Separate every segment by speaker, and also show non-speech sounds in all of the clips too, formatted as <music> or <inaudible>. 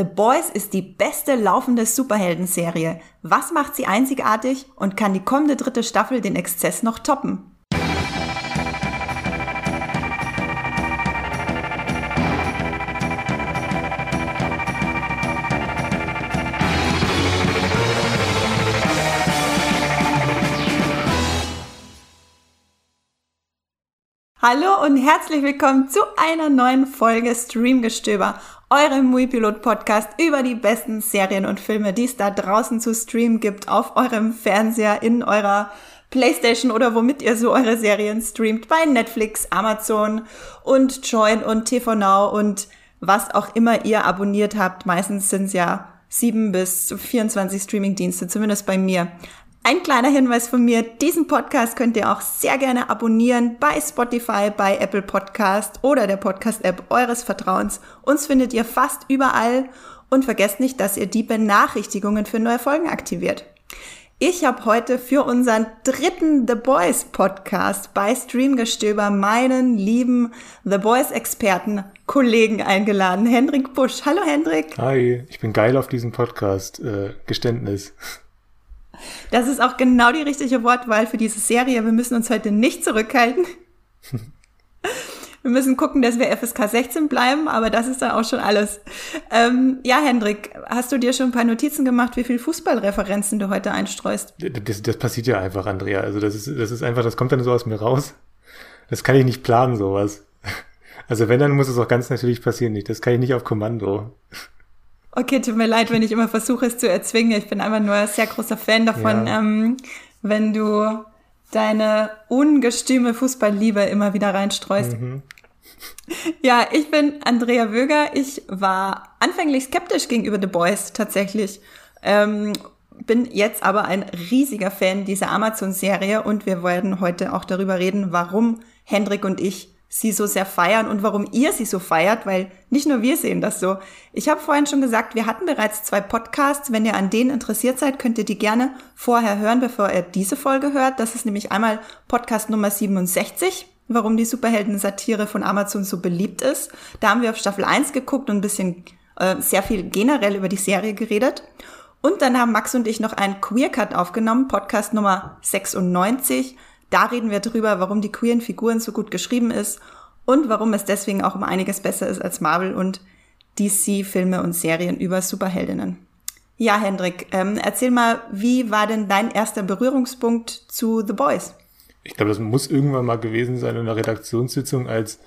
Speaker 1: The Boys ist die beste laufende Superheldenserie. Was macht sie einzigartig und kann die kommende dritte Staffel den Exzess noch toppen? Hallo und herzlich willkommen zu einer neuen Folge Streamgestöber, eurem Muipilot Podcast über die besten Serien und Filme, die es da draußen zu streamen gibt, auf eurem Fernseher, in eurer Playstation oder womit ihr so eure Serien streamt, bei Netflix, Amazon und Join und TV Now und was auch immer ihr abonniert habt. Meistens sind es ja sieben bis 24 Streamingdienste, zumindest bei mir. Ein kleiner Hinweis von mir, diesen Podcast könnt ihr auch sehr gerne abonnieren bei Spotify, bei Apple Podcast oder der Podcast-App eures Vertrauens. Uns findet ihr fast überall und vergesst nicht, dass ihr die Benachrichtigungen für neue Folgen aktiviert. Ich habe heute für unseren dritten The Boys Podcast bei Streamgestöber meinen lieben The Boys Experten Kollegen eingeladen. Hendrik Busch. Hallo Hendrik.
Speaker 2: Hi, ich bin geil auf diesen Podcast. Äh, Geständnis.
Speaker 1: Das ist auch genau die richtige Wortwahl für diese Serie. Wir müssen uns heute nicht zurückhalten. Wir müssen gucken, dass wir FSK 16 bleiben, aber das ist dann auch schon alles. Ähm, ja, Hendrik, hast du dir schon ein paar Notizen gemacht, wie viel Fußballreferenzen du heute einstreust?
Speaker 2: Das, das passiert ja einfach, Andrea. Also das ist, das ist einfach, das kommt dann so aus mir raus. Das kann ich nicht planen, sowas. Also wenn, dann muss es auch ganz natürlich passieren. Das kann ich nicht auf Kommando.
Speaker 1: Okay, tut mir leid, wenn ich immer versuche, es zu erzwingen. Ich bin einfach nur ein sehr großer Fan davon, ja. ähm, wenn du deine ungestüme Fußballliebe immer wieder reinstreust. Mhm. <laughs> Ja, ich bin Andrea Wöger. Ich war anfänglich skeptisch gegenüber The Boys tatsächlich. Ähm, bin jetzt aber ein riesiger Fan dieser Amazon-Serie und wir werden heute auch darüber reden, warum Hendrik und ich sie so sehr feiern und warum ihr sie so feiert, weil nicht nur wir sehen das so. Ich habe vorhin schon gesagt, wir hatten bereits zwei Podcasts. Wenn ihr an denen interessiert seid, könnt ihr die gerne vorher hören, bevor ihr diese Folge hört. Das ist nämlich einmal Podcast Nummer 67, warum die Superhelden-Satire von Amazon so beliebt ist. Da haben wir auf Staffel 1 geguckt und ein bisschen äh, sehr viel generell über die Serie geredet. Und dann haben Max und ich noch einen Queer Cut aufgenommen, Podcast Nummer 96 da reden wir drüber, warum die queeren Figuren so gut geschrieben ist und warum es deswegen auch um einiges besser ist als Marvel und DC-Filme und Serien über Superheldinnen. Ja, Hendrik, ähm, erzähl mal, wie war denn dein erster Berührungspunkt zu The Boys?
Speaker 2: Ich glaube, das muss irgendwann mal gewesen sein in einer Redaktionssitzung, als,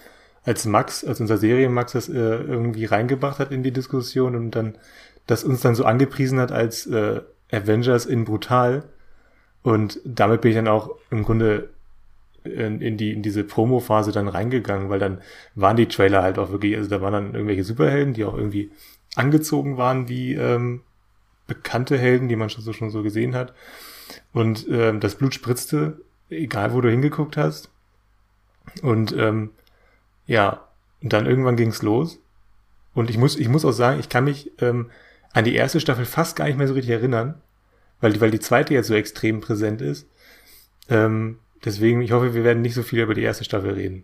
Speaker 2: als Max, als unser Serienmax das äh, irgendwie reingebracht hat in die Diskussion und dann das uns dann so angepriesen hat als äh, Avengers in brutal. Und damit bin ich dann auch im Grunde in, in die in diese Promo-Phase dann reingegangen, weil dann waren die Trailer halt auch wirklich, also da waren dann irgendwelche Superhelden, die auch irgendwie angezogen waren wie ähm, bekannte Helden, die man schon so schon so gesehen hat. Und ähm, das Blut spritzte, egal wo du hingeguckt hast. Und ähm, ja, und dann irgendwann ging's los. Und ich muss, ich muss auch sagen, ich kann mich ähm, an die erste Staffel fast gar nicht mehr so richtig erinnern weil, weil die zweite jetzt so extrem präsent ist. Ähm, deswegen, ich hoffe, wir werden nicht so viel über die erste Staffel reden.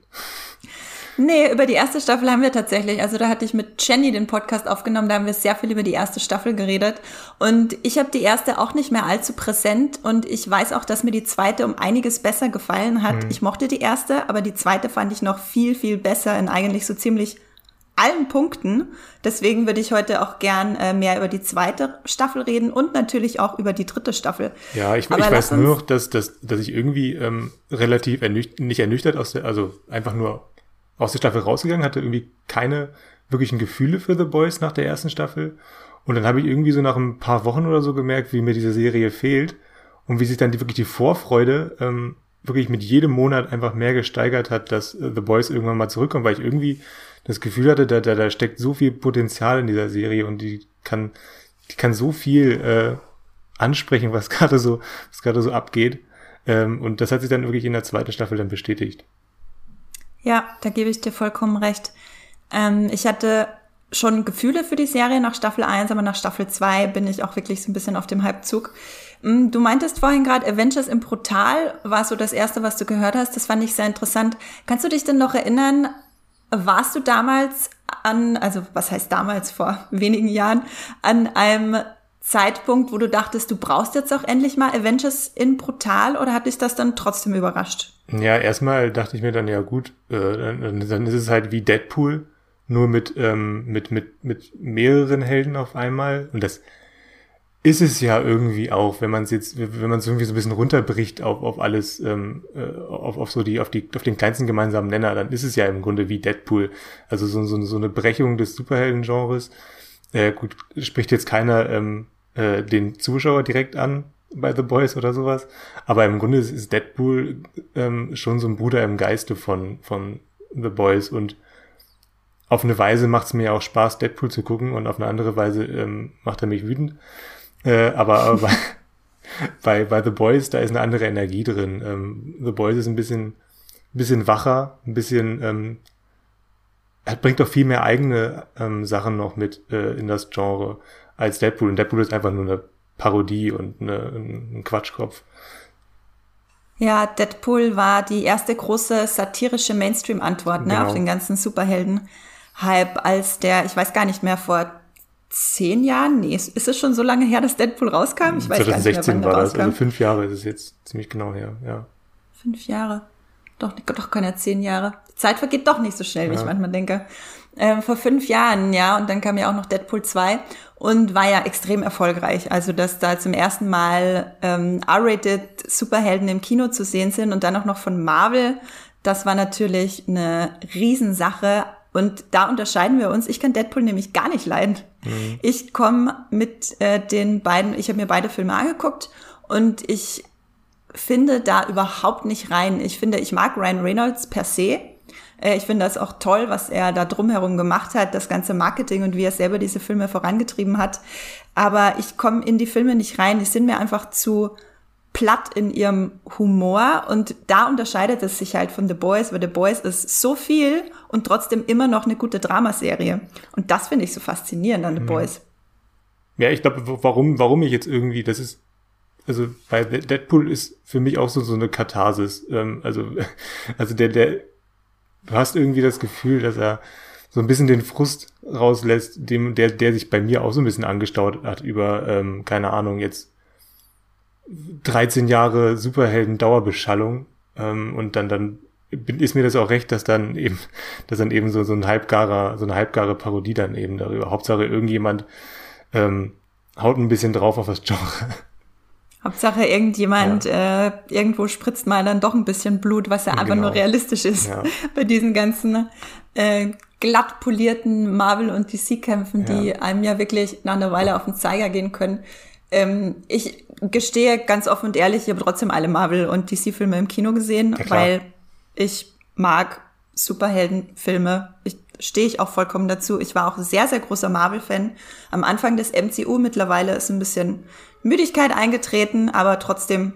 Speaker 1: Nee, über die erste Staffel haben wir tatsächlich. Also da hatte ich mit Jenny den Podcast aufgenommen, da haben wir sehr viel über die erste Staffel geredet. Und ich habe die erste auch nicht mehr allzu präsent und ich weiß auch, dass mir die zweite um einiges besser gefallen hat. Mhm. Ich mochte die erste, aber die zweite fand ich noch viel, viel besser in eigentlich so ziemlich allen Punkten. Deswegen würde ich heute auch gern äh, mehr über die zweite Staffel reden und natürlich auch über die dritte Staffel.
Speaker 2: Ja, ich, ich weiß nur noch, dass, dass, dass ich irgendwie ähm, relativ ernücht nicht ernüchtert aus der, also einfach nur aus der Staffel rausgegangen, hatte irgendwie keine wirklichen Gefühle für The Boys nach der ersten Staffel. Und dann habe ich irgendwie so nach ein paar Wochen oder so gemerkt, wie mir diese Serie fehlt und wie sich dann die, wirklich die Vorfreude ähm, wirklich mit jedem Monat einfach mehr gesteigert hat, dass äh, The Boys irgendwann mal zurückkommen, weil ich irgendwie das Gefühl hatte, da, da, da steckt so viel Potenzial in dieser Serie und die kann, die kann so viel äh, ansprechen, was <laughs> gerade so, was gerade so abgeht. Ähm, und das hat sich dann wirklich in der zweiten Staffel dann bestätigt.
Speaker 1: Ja, da gebe ich dir vollkommen recht. Ähm, ich hatte schon Gefühle für die Serie nach Staffel 1, aber nach Staffel 2 bin ich auch wirklich so ein bisschen auf dem Halbzug. Mm, du meintest vorhin gerade, Avengers im Portal war so das erste, was du gehört hast. Das fand ich sehr interessant. Kannst du dich denn noch erinnern, warst du damals an, also was heißt damals vor wenigen Jahren, an einem Zeitpunkt, wo du dachtest, du brauchst jetzt auch endlich mal Avengers in brutal oder hat dich das dann trotzdem überrascht?
Speaker 2: Ja, erstmal dachte ich mir dann, ja gut, äh, dann, dann ist es halt wie Deadpool, nur mit, ähm, mit, mit, mit mehreren Helden auf einmal. Und das ist es ja irgendwie auch, wenn man es jetzt, wenn man es irgendwie so ein bisschen runterbricht auf, auf alles, ähm, äh, auf, auf so die, auf die, auf den kleinsten gemeinsamen Nenner, dann ist es ja im Grunde wie Deadpool. Also so, so, so eine Brechung des Superhelden-Genres. Äh, gut, spricht jetzt keiner ähm, äh, den Zuschauer direkt an bei The Boys oder sowas. Aber im Grunde ist, ist Deadpool ähm, schon so ein Bruder im Geiste von, von The Boys und auf eine Weise macht es mir auch Spaß, Deadpool zu gucken und auf eine andere Weise ähm, macht er mich wütend. Äh, aber, <laughs> aber bei, bei, The Boys, da ist eine andere Energie drin. Ähm, The Boys ist ein bisschen, bisschen wacher, ein bisschen, ähm, er bringt auch viel mehr eigene ähm, Sachen noch mit äh, in das Genre als Deadpool. Und Deadpool ist einfach nur eine Parodie und eine, ein Quatschkopf.
Speaker 1: Ja, Deadpool war die erste große satirische Mainstream-Antwort ne, genau. auf den ganzen Superhelden-Hype, als der, ich weiß gar nicht mehr, vor zehn Jahren? Nee, ist es schon so lange her, dass Deadpool rauskam?
Speaker 2: Ich weiß 2016 nicht mehr, war das, also fünf Jahre ist es jetzt ziemlich genau her, ja.
Speaker 1: Fünf Jahre. Doch, doch keine zehn Jahre. Die Zeit vergeht doch nicht so schnell, ja. wie ich manchmal denke. Ähm, vor fünf Jahren, ja, und dann kam ja auch noch Deadpool 2 und war ja extrem erfolgreich. Also, dass da zum ersten Mal ähm, R-rated Superhelden im Kino zu sehen sind und dann auch noch von Marvel, das war natürlich eine Riesensache. Und da unterscheiden wir uns. Ich kann Deadpool nämlich gar nicht leiden. Mhm. Ich komme mit äh, den beiden, ich habe mir beide Filme angeguckt und ich finde da überhaupt nicht rein. Ich finde, ich mag Ryan Reynolds per se. Äh, ich finde das auch toll, was er da drumherum gemacht hat, das ganze Marketing und wie er selber diese Filme vorangetrieben hat. Aber ich komme in die Filme nicht rein. Die sind mir einfach zu platt in ihrem Humor und da unterscheidet es sich halt von The Boys, weil The Boys ist so viel und trotzdem immer noch eine gute Dramaserie. Und das finde ich so faszinierend an The mhm. Boys.
Speaker 2: Ja, ich glaube, warum, warum ich jetzt irgendwie, das ist, also bei Deadpool ist für mich auch so, so eine Katharsis. Ähm, also, <laughs> also der, der, du hast irgendwie das Gefühl, dass er so ein bisschen den Frust rauslässt, dem, der, der sich bei mir auch so ein bisschen angestaut hat über, ähm, keine Ahnung, jetzt 13 Jahre Superhelden-Dauerbeschallung ähm, und dann, dann ist mir das auch recht, dass dann eben, <laughs> dass dann eben so, so ein halbgarer, so eine halbgare Parodie dann eben darüber. Hauptsache irgendjemand ähm, haut ein bisschen drauf auf das Genre. <laughs>
Speaker 1: Hauptsache irgendjemand, ja. äh, irgendwo spritzt mal dann doch ein bisschen Blut, was ja einfach genau. nur realistisch ist ja. <laughs> bei diesen ganzen äh, glatt polierten Marvel- und DC-Kämpfen, die ja. einem ja wirklich nach einer Weile auf den Zeiger gehen können. Ähm, ich gestehe ganz offen und ehrlich, ich habe trotzdem alle Marvel- und DC-Filme im Kino gesehen, ja, weil ich mag Superheldenfilme. Ich stehe ich auch vollkommen dazu. Ich war auch sehr, sehr großer Marvel-Fan. Am Anfang des MCU mittlerweile ist ein bisschen Müdigkeit eingetreten, aber trotzdem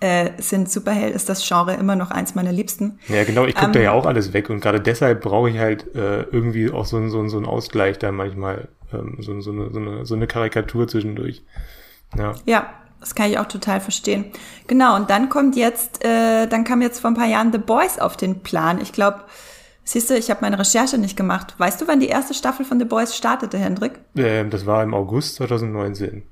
Speaker 1: äh, sind Superheld ist das Genre immer noch eins meiner Liebsten.
Speaker 2: Ja, genau, ich gucke ähm, da ja auch alles weg und gerade deshalb brauche ich halt äh, irgendwie auch so, so, so einen Ausgleich da manchmal, ähm, so, so, eine, so, eine, so eine Karikatur zwischendurch.
Speaker 1: Ja. ja, das kann ich auch total verstehen. Genau, und dann kommt jetzt, äh, dann kam jetzt vor ein paar Jahren The Boys auf den Plan. Ich glaube, siehst du, ich habe meine Recherche nicht gemacht. Weißt du, wann die erste Staffel von The Boys startete, Hendrik?
Speaker 2: Ähm, das war im August 2019.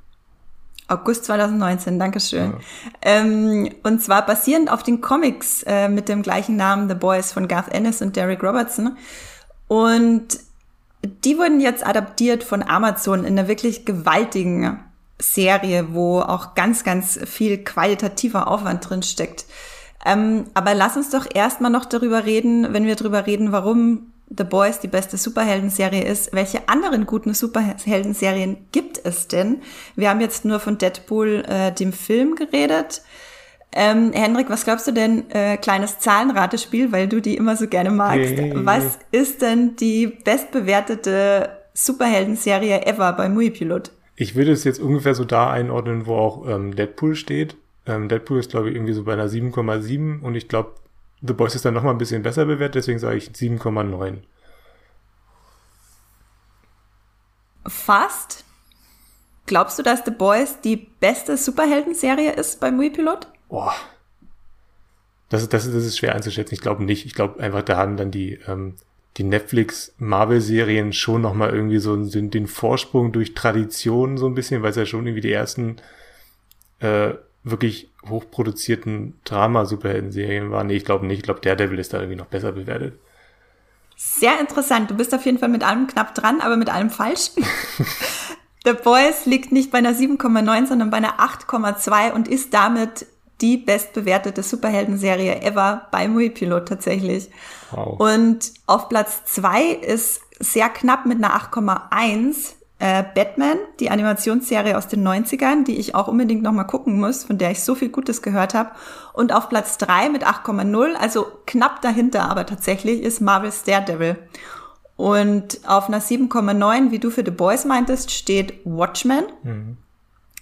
Speaker 1: August 2019, Dankeschön. Ja. Ähm, und zwar basierend auf den Comics äh, mit dem gleichen Namen The Boys von Garth Ennis und Derek Robertson. Und die wurden jetzt adaptiert von Amazon in einer wirklich gewaltigen Serie, wo auch ganz, ganz viel qualitativer Aufwand drin steckt. Ähm, aber lass uns doch erstmal noch darüber reden, wenn wir darüber reden, warum The Boys die beste Superhelden-Serie ist. Welche anderen guten Superhelden-Serien gibt es denn? Wir haben jetzt nur von Deadpool, äh, dem Film, geredet. Ähm, Hendrik, was glaubst du denn, äh, kleines Zahlenratespiel, weil du die immer so gerne magst. Hey. Was ist denn die bestbewertete Superhelden-Serie ever bei Muipilot?
Speaker 2: Ich würde es jetzt ungefähr so da einordnen, wo auch ähm, Deadpool steht. Ähm, Deadpool ist, glaube ich, irgendwie so bei einer 7,7 und ich glaube, The Boys ist dann noch mal ein bisschen besser bewertet, deswegen sage ich 7,9.
Speaker 1: Fast. Glaubst du, dass The Boys die beste Superhelden-Serie ist beim Wii-Pilot?
Speaker 2: Boah. Das, das, das ist schwer einzuschätzen. Ich glaube nicht. Ich glaube einfach, da haben dann die, ähm, die Netflix-Marvel-Serien schon nochmal irgendwie so den, den Vorsprung durch Tradition so ein bisschen, weil es ja schon irgendwie die ersten äh, wirklich hochproduzierten Drama-Superhelden-Serien waren. Nee, ich glaube nicht. Ich glaube, Daredevil ist da irgendwie noch besser bewertet.
Speaker 1: Sehr interessant. Du bist auf jeden Fall mit allem knapp dran, aber mit allem falsch. <laughs> The Boys liegt nicht bei einer 7,9, sondern bei einer 8,2 und ist damit die bestbewertete Superhelden-Serie ever bei Muipilot tatsächlich. Wow. Und auf Platz zwei ist sehr knapp mit einer 8,1 äh, Batman, die Animationsserie aus den 90ern, die ich auch unbedingt nochmal gucken muss, von der ich so viel Gutes gehört habe. Und auf Platz drei mit 8,0, also knapp dahinter, aber tatsächlich ist Marvel's Daredevil. Und auf einer 7,9, wie du für The Boys meintest, steht Watchmen. Mhm.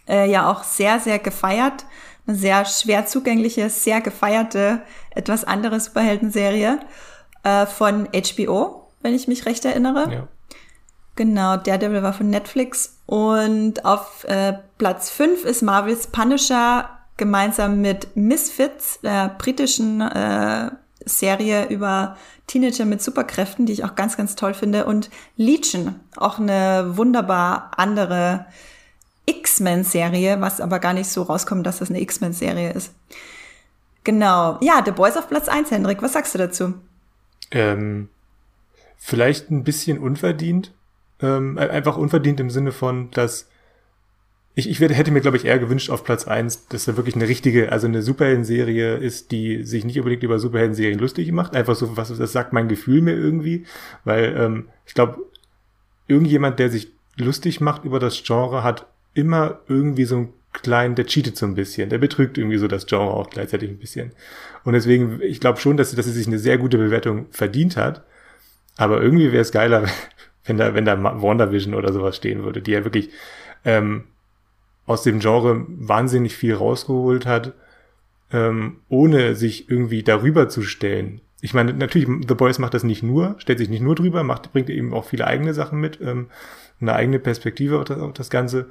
Speaker 1: Äh, ja, auch sehr, sehr gefeiert sehr schwer zugängliche, sehr gefeierte, etwas andere Superhelden-Serie äh, von HBO, wenn ich mich recht erinnere. Ja. Genau, Daredevil war von Netflix. Und auf äh, Platz 5 ist Marvels Punisher gemeinsam mit Misfits, der britischen äh, Serie über Teenager mit Superkräften, die ich auch ganz, ganz toll finde. Und Legion, auch eine wunderbar andere X-Men-Serie, was aber gar nicht so rauskommt, dass das eine X-Men-Serie ist. Genau. Ja, The Boys auf Platz 1, Hendrik. Was sagst du dazu?
Speaker 2: Ähm, vielleicht ein bisschen unverdient. Ähm, einfach unverdient im Sinne von, dass ich, ich hätte mir, glaube ich, eher gewünscht auf Platz 1, dass da wirklich eine richtige, also eine Superhelden-Serie ist, die sich nicht unbedingt über Superhelden-Serien lustig macht. Einfach so, was das sagt mein Gefühl mir irgendwie. Weil ähm, ich glaube, irgendjemand, der sich lustig macht über das Genre, hat immer irgendwie so ein kleinen, der cheatet so ein bisschen, der betrügt irgendwie so das Genre auch gleichzeitig ein bisschen. Und deswegen, ich glaube schon, dass, dass sie sich eine sehr gute Bewertung verdient hat. Aber irgendwie wäre es geiler, <laughs> wenn da, wenn da WandaVision oder sowas stehen würde, die ja wirklich ähm, aus dem Genre wahnsinnig viel rausgeholt hat, ähm, ohne sich irgendwie darüber zu stellen. Ich meine, natürlich, The Boys macht das nicht nur, stellt sich nicht nur drüber, macht, bringt eben auch viele eigene Sachen mit, ähm, eine eigene Perspektive auf das, auf das Ganze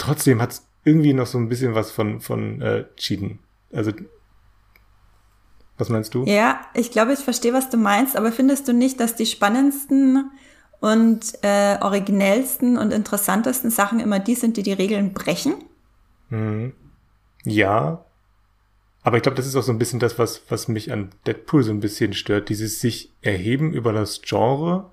Speaker 2: trotzdem hat es irgendwie noch so ein bisschen was von, von äh, Cheaten. Also, was meinst du?
Speaker 1: Ja, ich glaube, ich verstehe, was du meinst, aber findest du nicht, dass die spannendsten und äh, originellsten und interessantesten Sachen immer die sind, die die Regeln brechen?
Speaker 2: Mhm. Ja, aber ich glaube, das ist auch so ein bisschen das, was, was mich an Deadpool so ein bisschen stört. Dieses sich erheben über das Genre.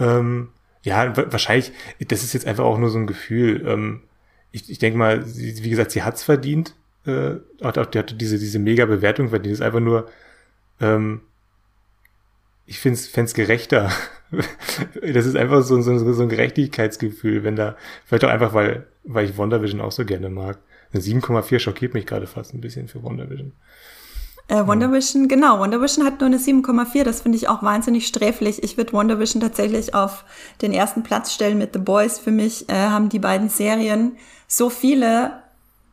Speaker 2: Ähm, ja, wahrscheinlich, das ist jetzt einfach auch nur so ein Gefühl. Ähm, ich, ich denke mal, sie, wie gesagt, sie hat's verdient. Äh, auch, die hatte diese, diese mega Bewertung verdient. Ist einfach nur, ähm, ich finde es gerechter. <laughs> das ist einfach so, so, so ein Gerechtigkeitsgefühl, wenn da, vielleicht auch einfach, weil, weil ich WandaVision auch so gerne mag. Eine 7,4 schockiert mich gerade fast ein bisschen für WandaVision.
Speaker 1: Äh, WandaVision, ja. genau. WandaVision hat nur eine 7,4. Das finde ich auch wahnsinnig sträflich. Ich würde WandaVision tatsächlich auf den ersten Platz stellen mit The Boys. Für mich äh, haben die beiden Serien so viele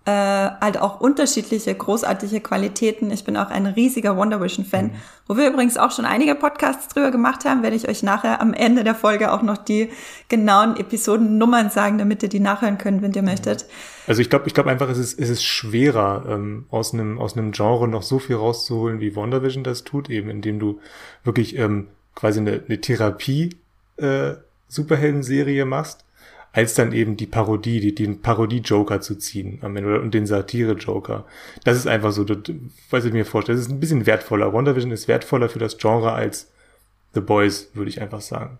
Speaker 1: äh, halt auch unterschiedliche, großartige Qualitäten. Ich bin auch ein riesiger Wonder Vision-Fan, mhm. wo wir übrigens auch schon einige Podcasts drüber gemacht haben, werde ich euch nachher am Ende der Folge auch noch die genauen Episodennummern sagen, damit ihr die nachhören könnt, wenn ihr möchtet.
Speaker 2: Also ich glaube, ich glaube einfach, es ist, es ist schwerer, ähm, aus einem aus einem Genre noch so viel rauszuholen, wie WandaVision das tut, eben indem du wirklich ähm, quasi eine, eine Therapie äh, Superhelden-Serie machst als dann eben die Parodie, die, den Parodie-Joker zu ziehen am Ende und den Satire-Joker. Das ist einfach so, das, was ich mir vorstelle. Das ist ein bisschen wertvoller. WandaVision ist wertvoller für das Genre als The Boys, würde ich einfach sagen.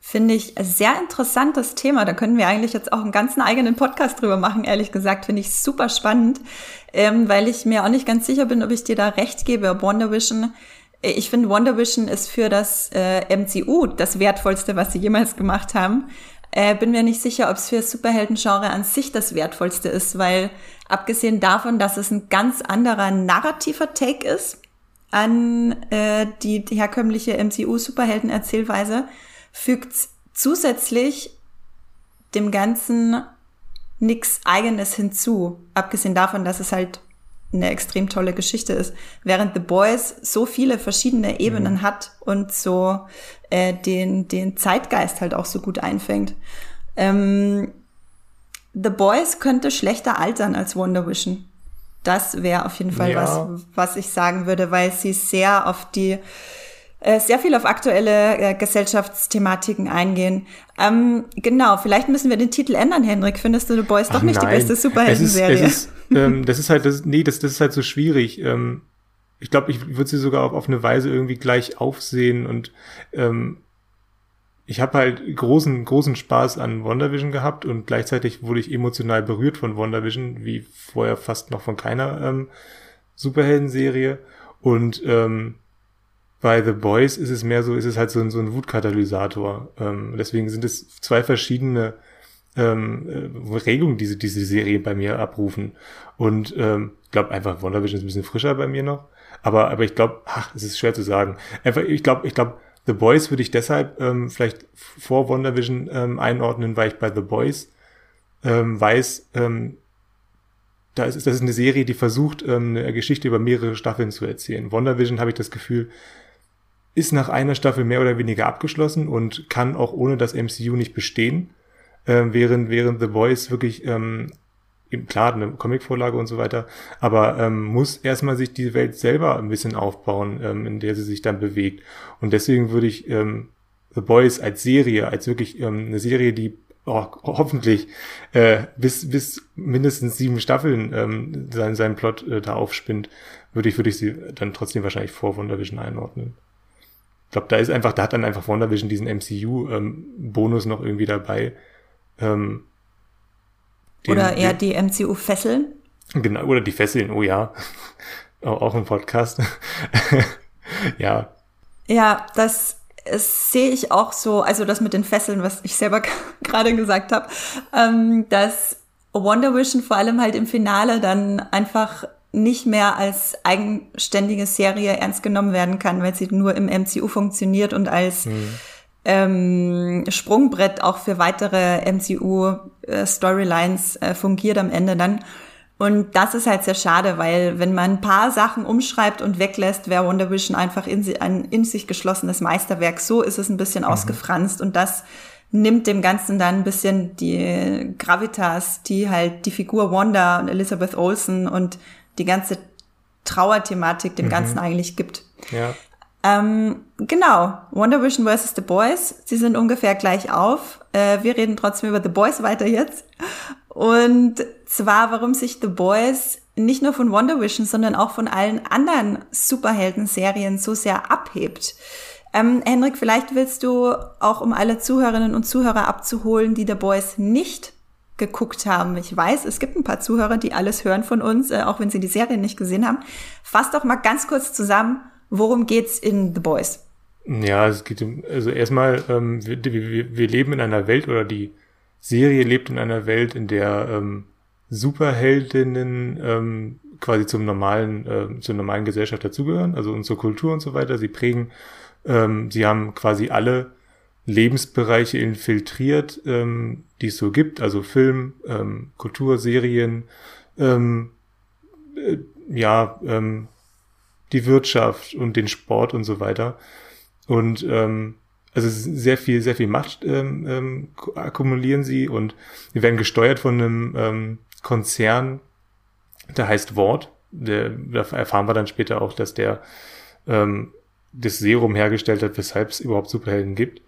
Speaker 1: Finde ich sehr interessantes Thema. Da können wir eigentlich jetzt auch einen ganzen eigenen Podcast drüber machen, ehrlich gesagt. Finde ich super spannend, ähm, weil ich mir auch nicht ganz sicher bin, ob ich dir da recht gebe, ob WandaVision ich finde, WandaVision ist für das äh, MCU das Wertvollste, was sie jemals gemacht haben. Äh, bin mir nicht sicher, ob es für Superhelden-Genre an sich das Wertvollste ist, weil abgesehen davon, dass es ein ganz anderer narrativer Take ist an äh, die, die herkömmliche MCU-Superhelden-Erzählweise, fügt zusätzlich dem Ganzen nichts Eigenes hinzu. Abgesehen davon, dass es halt eine extrem tolle Geschichte ist. Während The Boys so viele verschiedene Ebenen mhm. hat und so äh, den, den Zeitgeist halt auch so gut einfängt. Ähm, The Boys könnte schlechter altern als Wonder Vision. Das wäre auf jeden Fall ja. was, was ich sagen würde, weil sie sehr auf die äh, sehr viel auf aktuelle äh, Gesellschaftsthematiken eingehen. Ähm, genau, vielleicht müssen wir den Titel ändern, Henrik. Findest du The Boys doch Ach, nicht nein. die beste Superhelden-Serie?
Speaker 2: Ähm, das ist halt, das, nee, das, das ist halt so schwierig. Ähm, ich glaube, ich würde sie sogar auf, auf eine Weise irgendwie gleich aufsehen und ähm, ich habe halt großen, großen Spaß an WandaVision gehabt und gleichzeitig wurde ich emotional berührt von WandaVision, wie vorher fast noch von keiner ähm, Superhelden-Serie. Und ähm, bei The Boys ist es mehr so, ist es halt so ein, so ein Wutkatalysator. Ähm, deswegen sind es zwei verschiedene ähm, äh, Regungen, die diese Serie bei mir abrufen. Und ähm, ich glaube einfach, WandaVision ist ein bisschen frischer bei mir noch. Aber, aber ich glaube, ach, es ist schwer zu sagen. Einfach, ich glaube, ich glaube, The Boys würde ich deshalb ähm, vielleicht vor WandaVision ähm, einordnen, weil ich bei The Boys ähm, weiß, ähm, da ist, das ist eine Serie, die versucht, ähm, eine Geschichte über mehrere Staffeln zu erzählen. WandaVision habe ich das Gefühl, ist nach einer Staffel mehr oder weniger abgeschlossen und kann auch ohne das MCU nicht bestehen, äh, während, während The Boys wirklich ähm, klar, eine Comicvorlage und so weiter, aber ähm, muss erstmal sich die Welt selber ein bisschen aufbauen, ähm, in der sie sich dann bewegt. Und deswegen würde ich ähm, The Boys als Serie, als wirklich ähm, eine Serie, die oh, hoffentlich äh, bis, bis mindestens sieben Staffeln ähm, seinen, seinen Plot äh, da aufspinnt, würde ich, würde ich sie dann trotzdem wahrscheinlich vor WandaVision einordnen. Ich glaube, da ist einfach, da hat dann einfach WandaVision diesen MCU-Bonus ähm, noch irgendwie dabei. Ähm,
Speaker 1: den, oder eher die MCU fesseln?
Speaker 2: Genau, oder die Fesseln, oh ja. <laughs> auch im Podcast. <laughs> ja.
Speaker 1: Ja, das sehe ich auch so, also das mit den Fesseln, was ich selber <laughs> gerade gesagt habe, ähm, dass Wonder Vision vor allem halt im Finale dann einfach nicht mehr als eigenständige Serie ernst genommen werden kann, weil sie nur im MCU funktioniert und als hm ähm, Sprungbrett auch für weitere MCU-Storylines äh, äh, fungiert am Ende dann. Und das ist halt sehr schade, weil wenn man ein paar Sachen umschreibt und weglässt, wäre Wonder Vision einfach in, ein in sich geschlossenes Meisterwerk. So ist es ein bisschen mhm. ausgefranst und das nimmt dem Ganzen dann ein bisschen die Gravitas, die halt die Figur Wanda und Elizabeth Olsen und die ganze Trauerthematik dem mhm. Ganzen eigentlich gibt.
Speaker 2: Ja.
Speaker 1: Ähm, genau, Wonder Vision vs. The Boys. Sie sind ungefähr gleich auf. Äh, wir reden trotzdem über The Boys weiter jetzt. Und zwar, warum sich The Boys nicht nur von Wonder Vision, sondern auch von allen anderen Superhelden-Serien so sehr abhebt. Ähm, Henrik, vielleicht willst du auch, um alle Zuhörerinnen und Zuhörer abzuholen, die The Boys nicht geguckt haben. Ich weiß, es gibt ein paar Zuhörer, die alles hören von uns, äh, auch wenn sie die Serie nicht gesehen haben. Fass doch mal ganz kurz zusammen, Worum geht's in The Boys?
Speaker 2: Ja, es geht um, also erstmal, ähm, wir, wir, wir leben in einer Welt oder die Serie lebt in einer Welt, in der ähm, Superheldinnen ähm, quasi zum normalen, äh, zur normalen Gesellschaft dazugehören, also unsere Kultur und so weiter. Sie prägen, ähm, sie haben quasi alle Lebensbereiche infiltriert, ähm, die es so gibt, also Film, ähm, Kultur, Serien, ähm, äh, ja, ähm, die Wirtschaft und den Sport und so weiter. Und ähm, also sehr viel, sehr viel Macht ähm, ähm, akkumulieren sie und wir werden gesteuert von einem ähm, Konzern, der heißt Wort. Der, da erfahren wir dann später auch, dass der ähm, das Serum hergestellt hat, weshalb es überhaupt Superhelden gibt.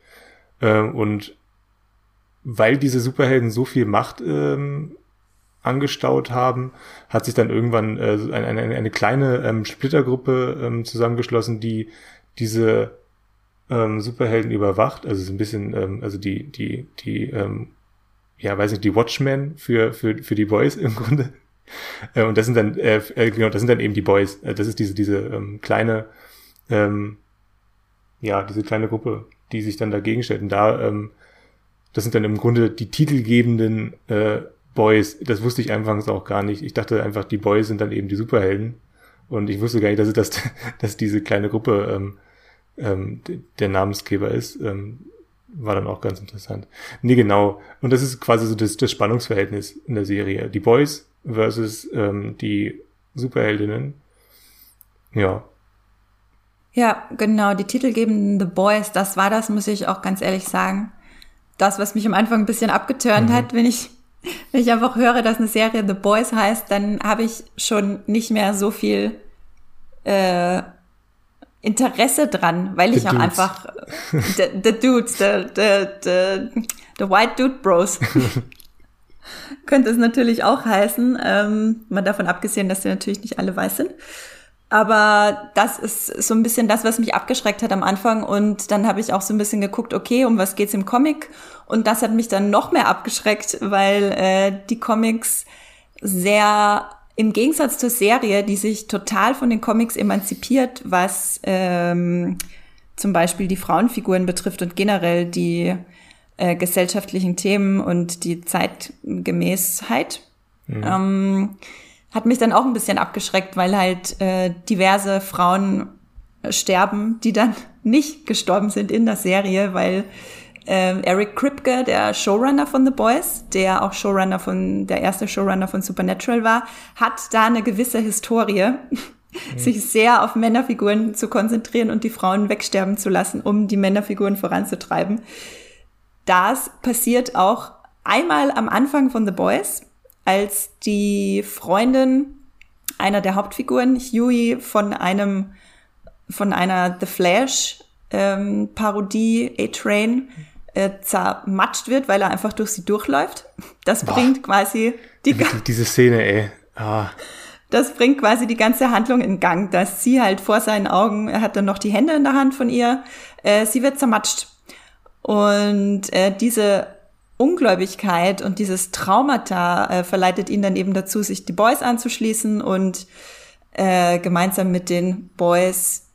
Speaker 2: Ähm, und weil diese Superhelden so viel Macht ähm, angestaut haben, hat sich dann irgendwann äh, eine, eine, eine kleine ähm, Splittergruppe ähm, zusammengeschlossen, die diese ähm, Superhelden überwacht. Also so ein bisschen, ähm, also die, die, die, ähm, ja, weiß nicht, die Watchmen für, für, für die Boys im Grunde. Äh, und das sind dann, äh, äh, genau, das sind dann eben die Boys. Äh, das ist diese, diese ähm, kleine, ähm, ja, diese kleine Gruppe, die sich dann dagegen stellt. Und da, ähm, das sind dann im Grunde die titelgebenden äh, Boys, das wusste ich anfangs auch gar nicht. Ich dachte einfach, die Boys sind dann eben die Superhelden. Und ich wusste gar nicht, dass, das, <laughs> dass diese kleine Gruppe ähm, ähm, der Namensgeber ist. Ähm, war dann auch ganz interessant. Nee, genau. Und das ist quasi so das, das Spannungsverhältnis in der Serie. Die Boys versus ähm, die Superheldinnen. Ja.
Speaker 1: Ja, genau. Die titelgebenden The Boys, das war das, muss ich auch ganz ehrlich sagen. Das, was mich am Anfang ein bisschen abgeturnt mhm. hat, wenn ich wenn ich einfach höre, dass eine Serie The Boys heißt, dann habe ich schon nicht mehr so viel äh, Interesse dran, weil ich the auch dudes. einfach the, the dudes, the, the, the, the white dude bros. <laughs> Könnte es natürlich auch heißen, ähm, mal davon abgesehen, dass sie natürlich nicht alle weiß sind. Aber das ist so ein bisschen das, was mich abgeschreckt hat am Anfang. Und dann habe ich auch so ein bisschen geguckt, okay, um was geht's im Comic? Und das hat mich dann noch mehr abgeschreckt, weil äh, die Comics sehr im Gegensatz zur Serie, die sich total von den Comics emanzipiert, was ähm, zum Beispiel die Frauenfiguren betrifft und generell die äh, gesellschaftlichen Themen und die Zeitgemäßheit. Mhm. Ähm, hat mich dann auch ein bisschen abgeschreckt, weil halt äh, diverse Frauen sterben, die dann <laughs> nicht gestorben sind in der Serie, weil äh, Eric Kripke, der Showrunner von The Boys, der auch Showrunner von, der erste Showrunner von Supernatural war, hat da eine gewisse Historie, mhm. <laughs> sich sehr auf Männerfiguren zu konzentrieren und die Frauen wegsterben zu lassen, um die Männerfiguren voranzutreiben. Das passiert auch einmal am Anfang von The Boys, als die Freundin einer der Hauptfiguren, Huey, von einem, von einer The Flash ähm, Parodie, A-Train, äh, zermatscht wird, weil er einfach durch sie durchläuft. Das Boah. bringt quasi
Speaker 2: die, die diese Szene, ey. Ah.
Speaker 1: Das bringt quasi die ganze Handlung in Gang, dass sie halt vor seinen Augen, er hat dann noch die Hände in der Hand von ihr, äh, sie wird zermatscht. Und äh, diese Ungläubigkeit und dieses Traumata äh, verleitet ihn dann eben dazu, sich die Boys anzuschließen und äh, gemeinsam mit den Boys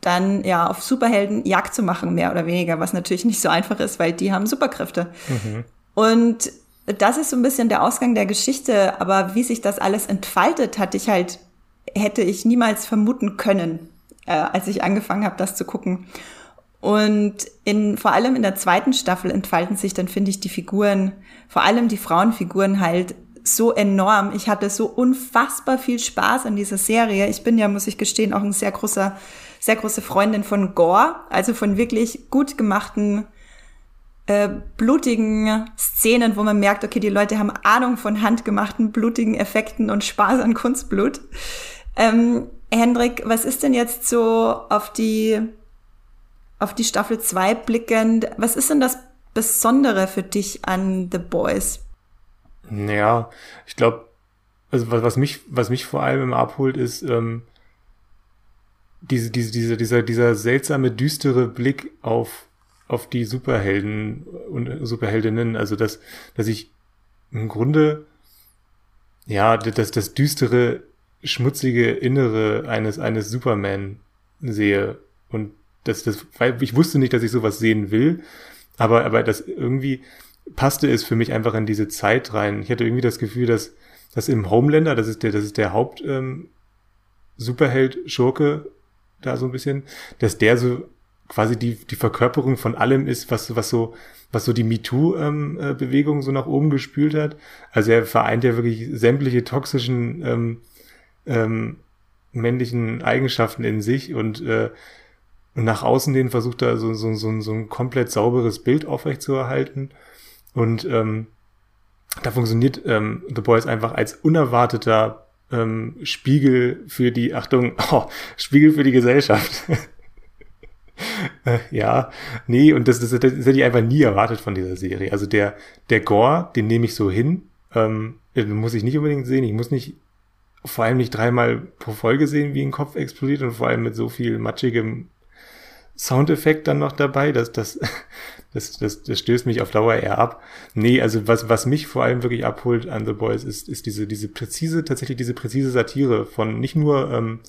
Speaker 1: dann ja auf Superhelden Jagd zu machen, mehr oder weniger, was natürlich nicht so einfach ist, weil die haben Superkräfte. Mhm. Und das ist so ein bisschen der Ausgang der Geschichte, aber wie sich das alles entfaltet, hatte ich halt, hätte ich niemals vermuten können, äh, als ich angefangen habe, das zu gucken. Und in, vor allem in der zweiten Staffel entfalten sich dann, finde ich, die Figuren, vor allem die Frauenfiguren halt so enorm. Ich hatte so unfassbar viel Spaß an dieser Serie. Ich bin ja, muss ich gestehen, auch ein sehr großer, sehr große Freundin von Gore, also von wirklich gut gemachten, äh, blutigen Szenen, wo man merkt, okay, die Leute haben Ahnung von handgemachten, blutigen Effekten und Spaß an Kunstblut. Ähm, Hendrik, was ist denn jetzt so auf die auf die Staffel 2 blickend, was ist denn das Besondere für dich an The Boys?
Speaker 2: Ja, ich glaube, also was, was mich, was mich vor allem immer abholt, ist ähm, diese, diese, diese, dieser, dieser seltsame, düstere Blick auf, auf die Superhelden und Superheldinnen. Also dass, dass ich im Grunde ja das, das düstere, schmutzige Innere eines, eines Superman sehe. Und das, das, weil ich wusste nicht, dass ich sowas sehen will, aber, aber das irgendwie passte es für mich einfach in diese Zeit rein. Ich hatte irgendwie das Gefühl, dass, dass im Homelander, das ist der, das ist der Haupt, ähm, Superheld, Schurke, da so ein bisschen, dass der so quasi die, die Verkörperung von allem ist, was, was so, was so die MeToo-Bewegung ähm, äh, so nach oben gespült hat. Also er vereint ja wirklich sämtliche toxischen ähm, ähm, männlichen Eigenschaften in sich und äh, nach außen hin versucht er so, so, so, so ein komplett sauberes Bild aufrechtzuerhalten. Und ähm, da funktioniert ähm, The Boys einfach als unerwarteter ähm, Spiegel für die, Achtung, <laughs> oh, Spiegel für die Gesellschaft. äh, <laughs> ja, nee, und das, das, das, das hätte ich einfach nie erwartet von dieser Serie. Also der, der Gore, den nehme ich so hin. Ähm, den muss ich nicht unbedingt sehen. Ich muss nicht vor allem nicht dreimal pro Folge sehen, wie ein Kopf explodiert und vor allem mit so viel matschigem Soundeffekt dann noch dabei. Das, das, <laughs> das, das, das stößt mich auf Dauer eher ab. Nee, also was, was mich vor allem wirklich abholt an The Boys ist, ist diese, diese präzise, tatsächlich diese präzise Satire von nicht nur ähm,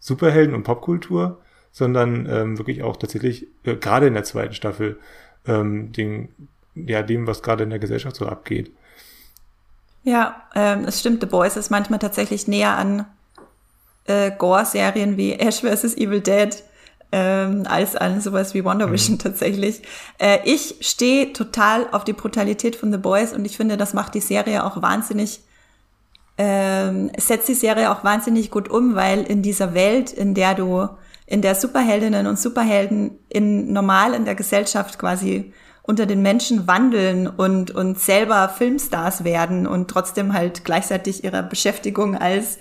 Speaker 2: Superhelden und Popkultur, sondern ähm, wirklich auch tatsächlich, äh, gerade in der zweiten Staffel, ähm, den, ja, dem, was gerade in der Gesellschaft so abgeht.
Speaker 1: Ja, ähm, es stimmt, The Boys ist manchmal tatsächlich näher an äh, Gore-Serien wie Ash vs. Evil Dead ähm, als an sowas wie Wonder. Vision mhm. tatsächlich. Äh, ich stehe total auf die Brutalität von The Boys und ich finde, das macht die Serie auch wahnsinnig, ähm, setzt die Serie auch wahnsinnig gut um, weil in dieser Welt, in der du, in der Superheldinnen und Superhelden in normal in der Gesellschaft quasi unter den Menschen wandeln und, und selber Filmstars werden und trotzdem halt gleichzeitig ihrer Beschäftigung als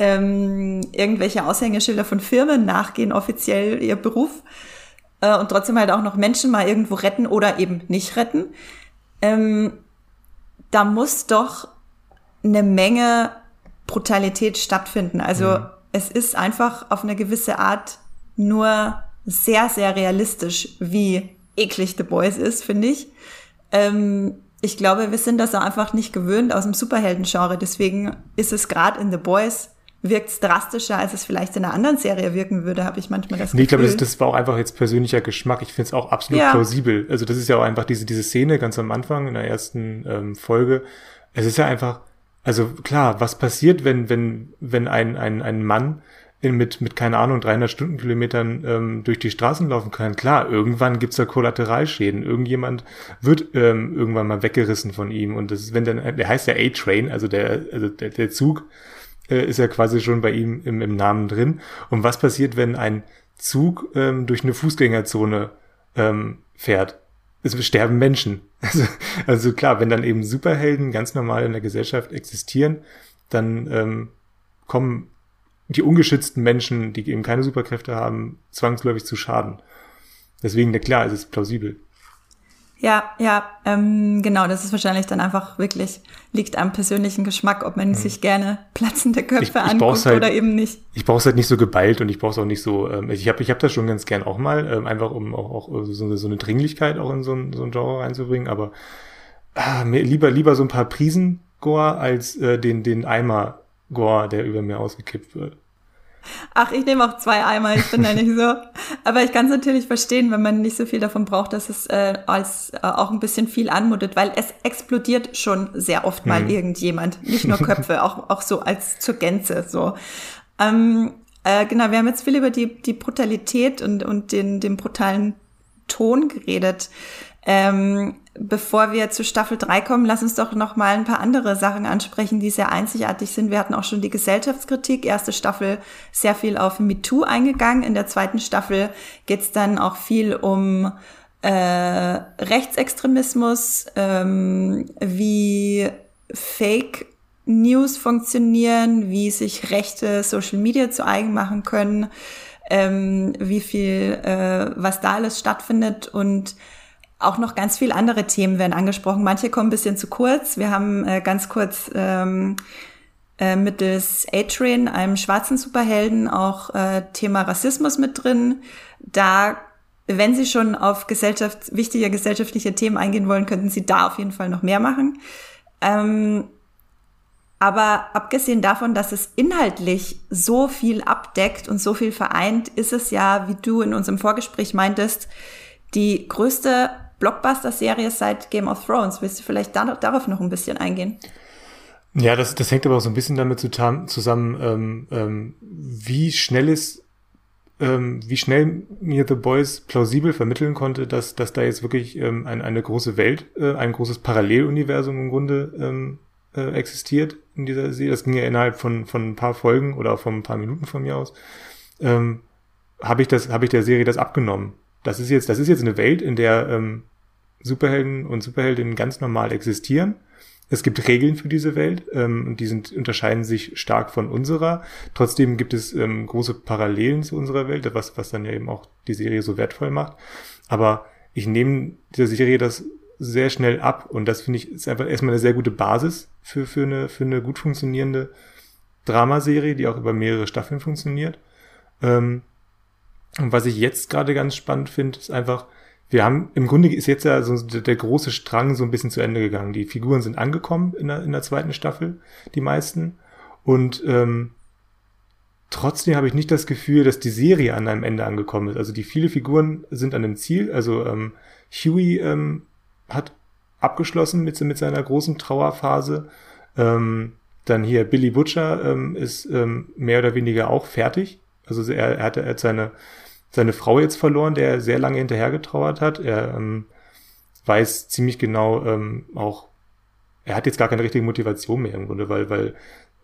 Speaker 1: ähm, irgendwelche Aushängeschilder von Firmen nachgehen, offiziell ihr Beruf, äh, und trotzdem halt auch noch Menschen mal irgendwo retten oder eben nicht retten. Ähm, da muss doch eine Menge Brutalität stattfinden. Also mhm. es ist einfach auf eine gewisse Art nur sehr, sehr realistisch, wie eklig The Boys ist, finde ich. Ähm, ich glaube, wir sind das auch einfach nicht gewöhnt aus dem Superhelden-Genre. Deswegen ist es gerade in The Boys wirkt es drastischer, als es vielleicht in einer anderen Serie wirken würde, habe ich manchmal das
Speaker 2: nee, Gefühl. ich glaube, das, das war auch einfach jetzt persönlicher Geschmack. Ich finde es auch absolut ja. plausibel. Also das ist ja auch einfach diese, diese Szene ganz am Anfang in der ersten ähm, Folge. Es ist ja einfach, also klar, was passiert, wenn, wenn, wenn ein, ein, ein Mann in, mit, mit, keine Ahnung, 300 Stundenkilometern ähm, durch die Straßen laufen kann. Klar, irgendwann gibt's da Kollateralschäden. Irgendjemand wird ähm, irgendwann mal weggerissen von ihm. Und das ist, wenn dann, der heißt ja A-Train, also der, also der, der Zug äh, ist ja quasi schon bei ihm im, im Namen drin. Und was passiert, wenn ein Zug ähm, durch eine Fußgängerzone ähm, fährt? Es sterben Menschen. <laughs> Also, also klar, wenn dann eben Superhelden ganz normal in der Gesellschaft existieren, dann ähm, kommen die ungeschützten Menschen, die eben keine Superkräfte haben, zwangsläufig zu Schaden. Deswegen, klar, es ist plausibel.
Speaker 1: Ja, ja, ähm, genau, das ist wahrscheinlich dann einfach wirklich, liegt am persönlichen Geschmack, ob man mhm. sich gerne platzende Köpfe ich, ich anguckt halt, oder eben nicht.
Speaker 2: Ich brauche es halt nicht so geballt und ich brauche es auch nicht so, ähm, ich habe ich hab das schon ganz gern auch mal, ähm, einfach um auch, auch so, so eine Dringlichkeit auch in so ein, so ein Genre reinzubringen, aber ah, mir lieber, lieber so ein paar Prisen Gore als äh, den, den Eimer Gore, der über mir ausgekippt wird.
Speaker 1: Ach, ich nehme auch zwei Eimer, ich bin da nicht so. Aber ich kann es natürlich verstehen, wenn man nicht so viel davon braucht, dass es äh, als äh, auch ein bisschen viel anmutet, weil es explodiert schon sehr oft mal mhm. irgendjemand. Nicht nur <laughs> Köpfe, auch, auch so als zur Gänze. So. Ähm, äh, genau, wir haben jetzt viel über die, die Brutalität und, und den, den brutalen Ton geredet. Ähm, bevor wir zu Staffel 3 kommen, lass uns doch noch mal ein paar andere Sachen ansprechen, die sehr einzigartig sind. Wir hatten auch schon die Gesellschaftskritik. Erste Staffel sehr viel auf MeToo eingegangen. In der zweiten Staffel geht es dann auch viel um äh, Rechtsextremismus, ähm, wie Fake News funktionieren, wie sich rechte Social Media zu eigen machen können, ähm, wie viel, äh, was da alles stattfindet und auch noch ganz viele andere Themen werden angesprochen. Manche kommen ein bisschen zu kurz. Wir haben äh, ganz kurz ähm, äh, mittels A-Train, einem schwarzen Superhelden, auch äh, Thema Rassismus mit drin. Da, wenn Sie schon auf Gesellschaft, wichtige gesellschaftliche Themen eingehen wollen, könnten Sie da auf jeden Fall noch mehr machen. Ähm, aber abgesehen davon, dass es inhaltlich so viel abdeckt und so viel vereint, ist es ja, wie du in unserem Vorgespräch meintest, die größte Blockbuster-Serie seit Game of Thrones. Willst du vielleicht da, darauf noch ein bisschen eingehen?
Speaker 2: Ja, das, das hängt aber auch so ein bisschen damit zusammen, ähm, ähm, wie schnell es, ähm, wie schnell mir The Boys plausibel vermitteln konnte, dass, dass da jetzt wirklich ähm, ein, eine große Welt, äh, ein großes Paralleluniversum im Grunde ähm, äh, existiert in dieser Serie. Das ging ja innerhalb von, von ein paar Folgen oder von ein paar Minuten von mir aus. Ähm, habe ich das, habe ich der Serie das abgenommen. Das ist jetzt, das ist jetzt eine Welt, in der ähm, Superhelden und Superheldinnen ganz normal existieren. Es gibt Regeln für diese Welt ähm, und die sind, unterscheiden sich stark von unserer. Trotzdem gibt es ähm, große Parallelen zu unserer Welt, was, was dann ja eben auch die Serie so wertvoll macht. Aber ich nehme dieser Serie das sehr schnell ab und das finde ich ist einfach erstmal eine sehr gute Basis für, für, eine, für eine gut funktionierende Dramaserie, die auch über mehrere Staffeln funktioniert. Ähm, und was ich jetzt gerade ganz spannend finde, ist einfach, wir haben, im Grunde ist jetzt ja so der, große Strang so ein bisschen zu Ende gegangen. Die Figuren sind angekommen in der, in der zweiten Staffel, die meisten. Und ähm, trotzdem habe ich nicht das Gefühl, dass die Serie an einem Ende angekommen ist. Also die viele Figuren sind an einem Ziel. Also ähm, Huey ähm, hat abgeschlossen mit, mit seiner großen Trauerphase. Ähm, dann hier Billy Butcher ähm, ist ähm, mehr oder weniger auch fertig. Also er, er, hat, er hat seine seine Frau jetzt verloren, der er sehr lange hinterhergetrauert hat. Er ähm, weiß ziemlich genau ähm, auch, er hat jetzt gar keine richtige Motivation mehr im Grunde, weil, weil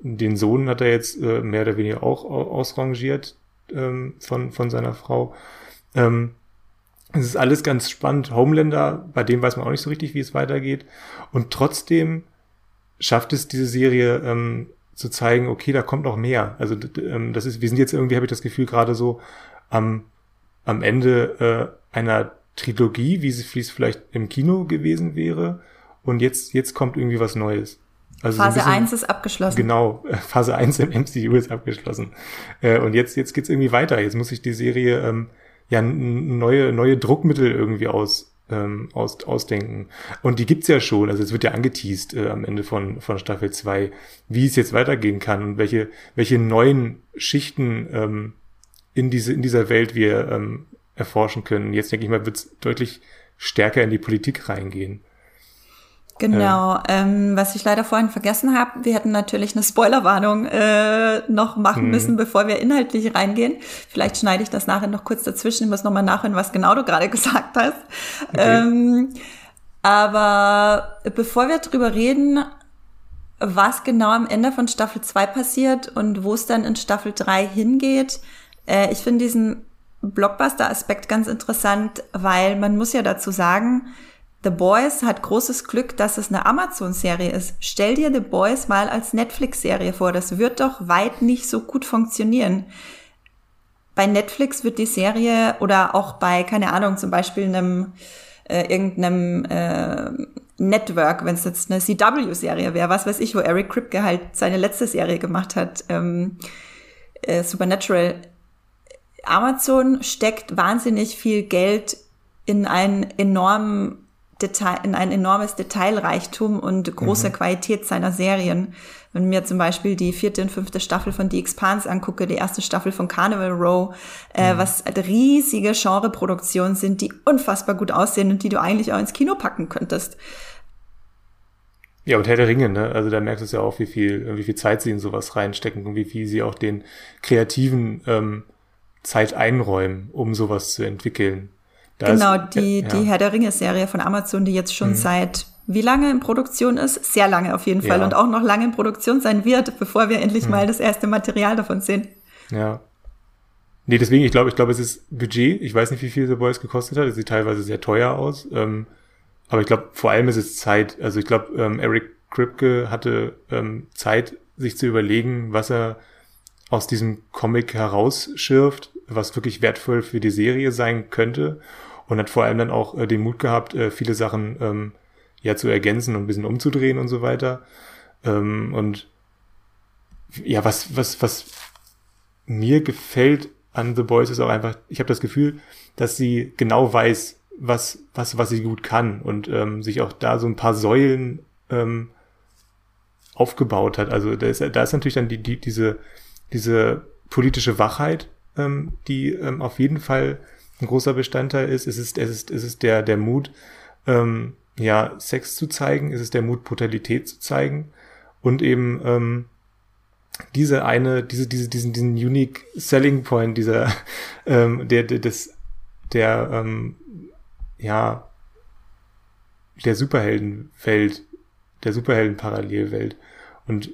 Speaker 2: den Sohn hat er jetzt äh, mehr oder weniger auch ausrangiert ähm, von, von seiner Frau. Ähm, es ist alles ganz spannend. Homelander, bei dem weiß man auch nicht so richtig, wie es weitergeht. Und trotzdem schafft es diese Serie ähm, zu zeigen, okay, da kommt noch mehr. Also ähm, das ist, wir sind jetzt irgendwie, habe ich das Gefühl, gerade so am, am Ende äh, einer Trilogie, wie es, wie es vielleicht im Kino gewesen wäre. Und jetzt, jetzt kommt irgendwie was Neues.
Speaker 1: Also Phase so 1 ist abgeschlossen.
Speaker 2: Genau, Phase 1 im MCU ist abgeschlossen. Äh, und jetzt, jetzt geht's irgendwie weiter. Jetzt muss sich die Serie ähm, ja neue, neue Druckmittel irgendwie aus, ähm, aus, ausdenken. Und die gibt's ja schon, also es wird ja angeteased äh, am Ende von, von Staffel 2, wie es jetzt weitergehen kann und welche, welche neuen Schichten ähm, in, diese, in dieser Welt wir ähm, erforschen können. Jetzt denke ich mal, wird's deutlich stärker in die Politik reingehen.
Speaker 1: Genau, ähm, ähm, was ich leider vorhin vergessen habe, wir hätten natürlich eine Spoilerwarnung äh, noch machen hm. müssen, bevor wir inhaltlich reingehen. Vielleicht schneide ich das nachher noch kurz dazwischen, ich muss nochmal nachhören, was genau du gerade <laughs> gesagt hast. Okay. Ähm, aber bevor wir drüber reden, was genau am Ende von Staffel 2 passiert und wo es dann in Staffel 3 hingeht, äh, ich finde diesen Blockbuster-Aspekt ganz interessant, weil man muss ja dazu sagen, The Boys hat großes Glück, dass es eine Amazon-Serie ist. Stell dir The Boys mal als Netflix-Serie vor. Das wird doch weit nicht so gut funktionieren. Bei Netflix wird die Serie oder auch bei, keine Ahnung, zum Beispiel einem äh, irgendeinem äh, Network, wenn es jetzt eine CW-Serie wäre, was weiß ich, wo Eric Kripke halt seine letzte Serie gemacht hat, ähm, äh, Supernatural. Amazon steckt wahnsinnig viel Geld in einen enormen Detail, in ein enormes Detailreichtum und große mhm. Qualität seiner Serien. Wenn mir zum Beispiel die vierte und fünfte Staffel von The Expanse angucke, die erste Staffel von Carnival Row, äh, mhm. was riesige Genreproduktionen sind, die unfassbar gut aussehen und die du eigentlich auch ins Kino packen könntest.
Speaker 2: Ja, und Herr der Ringe, ne? Also da merkst du ja auch, wie viel, wie viel Zeit sie in sowas reinstecken und wie viel sie auch den Kreativen ähm, Zeit einräumen, um sowas zu entwickeln.
Speaker 1: Da genau, ist, die, ja. die Herr der Ringe-Serie von Amazon, die jetzt schon mhm. seit wie lange in Produktion ist? Sehr lange auf jeden Fall ja. und auch noch lange in Produktion sein wird, bevor wir endlich mhm. mal das erste Material davon sehen.
Speaker 2: Ja. Nee, deswegen, ich glaube, ich glaube, es ist Budget. Ich weiß nicht, wie viel The Boys gekostet hat. Es sieht teilweise sehr teuer aus. Ähm, aber ich glaube, vor allem ist es Zeit. Also ich glaube, ähm, Eric Kripke hatte ähm, Zeit, sich zu überlegen, was er aus diesem Comic herausschirft, was wirklich wertvoll für die Serie sein könnte und hat vor allem dann auch äh, den Mut gehabt, äh, viele Sachen ähm, ja zu ergänzen und ein bisschen umzudrehen und so weiter. Ähm, und ja, was, was, was mir gefällt an The Boys ist auch einfach, ich habe das Gefühl, dass sie genau weiß, was, was, was sie gut kann und ähm, sich auch da so ein paar Säulen ähm, aufgebaut hat. Also da ist, da ist natürlich dann die, die, diese, diese politische Wachheit, ähm, die ähm, auf jeden Fall ein großer Bestandteil ist. Es ist, es ist, es ist der, der Mut, ähm, ja, Sex zu zeigen, es ist der Mut, Brutalität zu zeigen und eben ähm, diese eine, diese, diese, diesen, diesen unique selling point dieser, <laughs> ähm, der, der, des, der, ähm, ja, der Superheldenwelt, der Superheldenparallelwelt. Und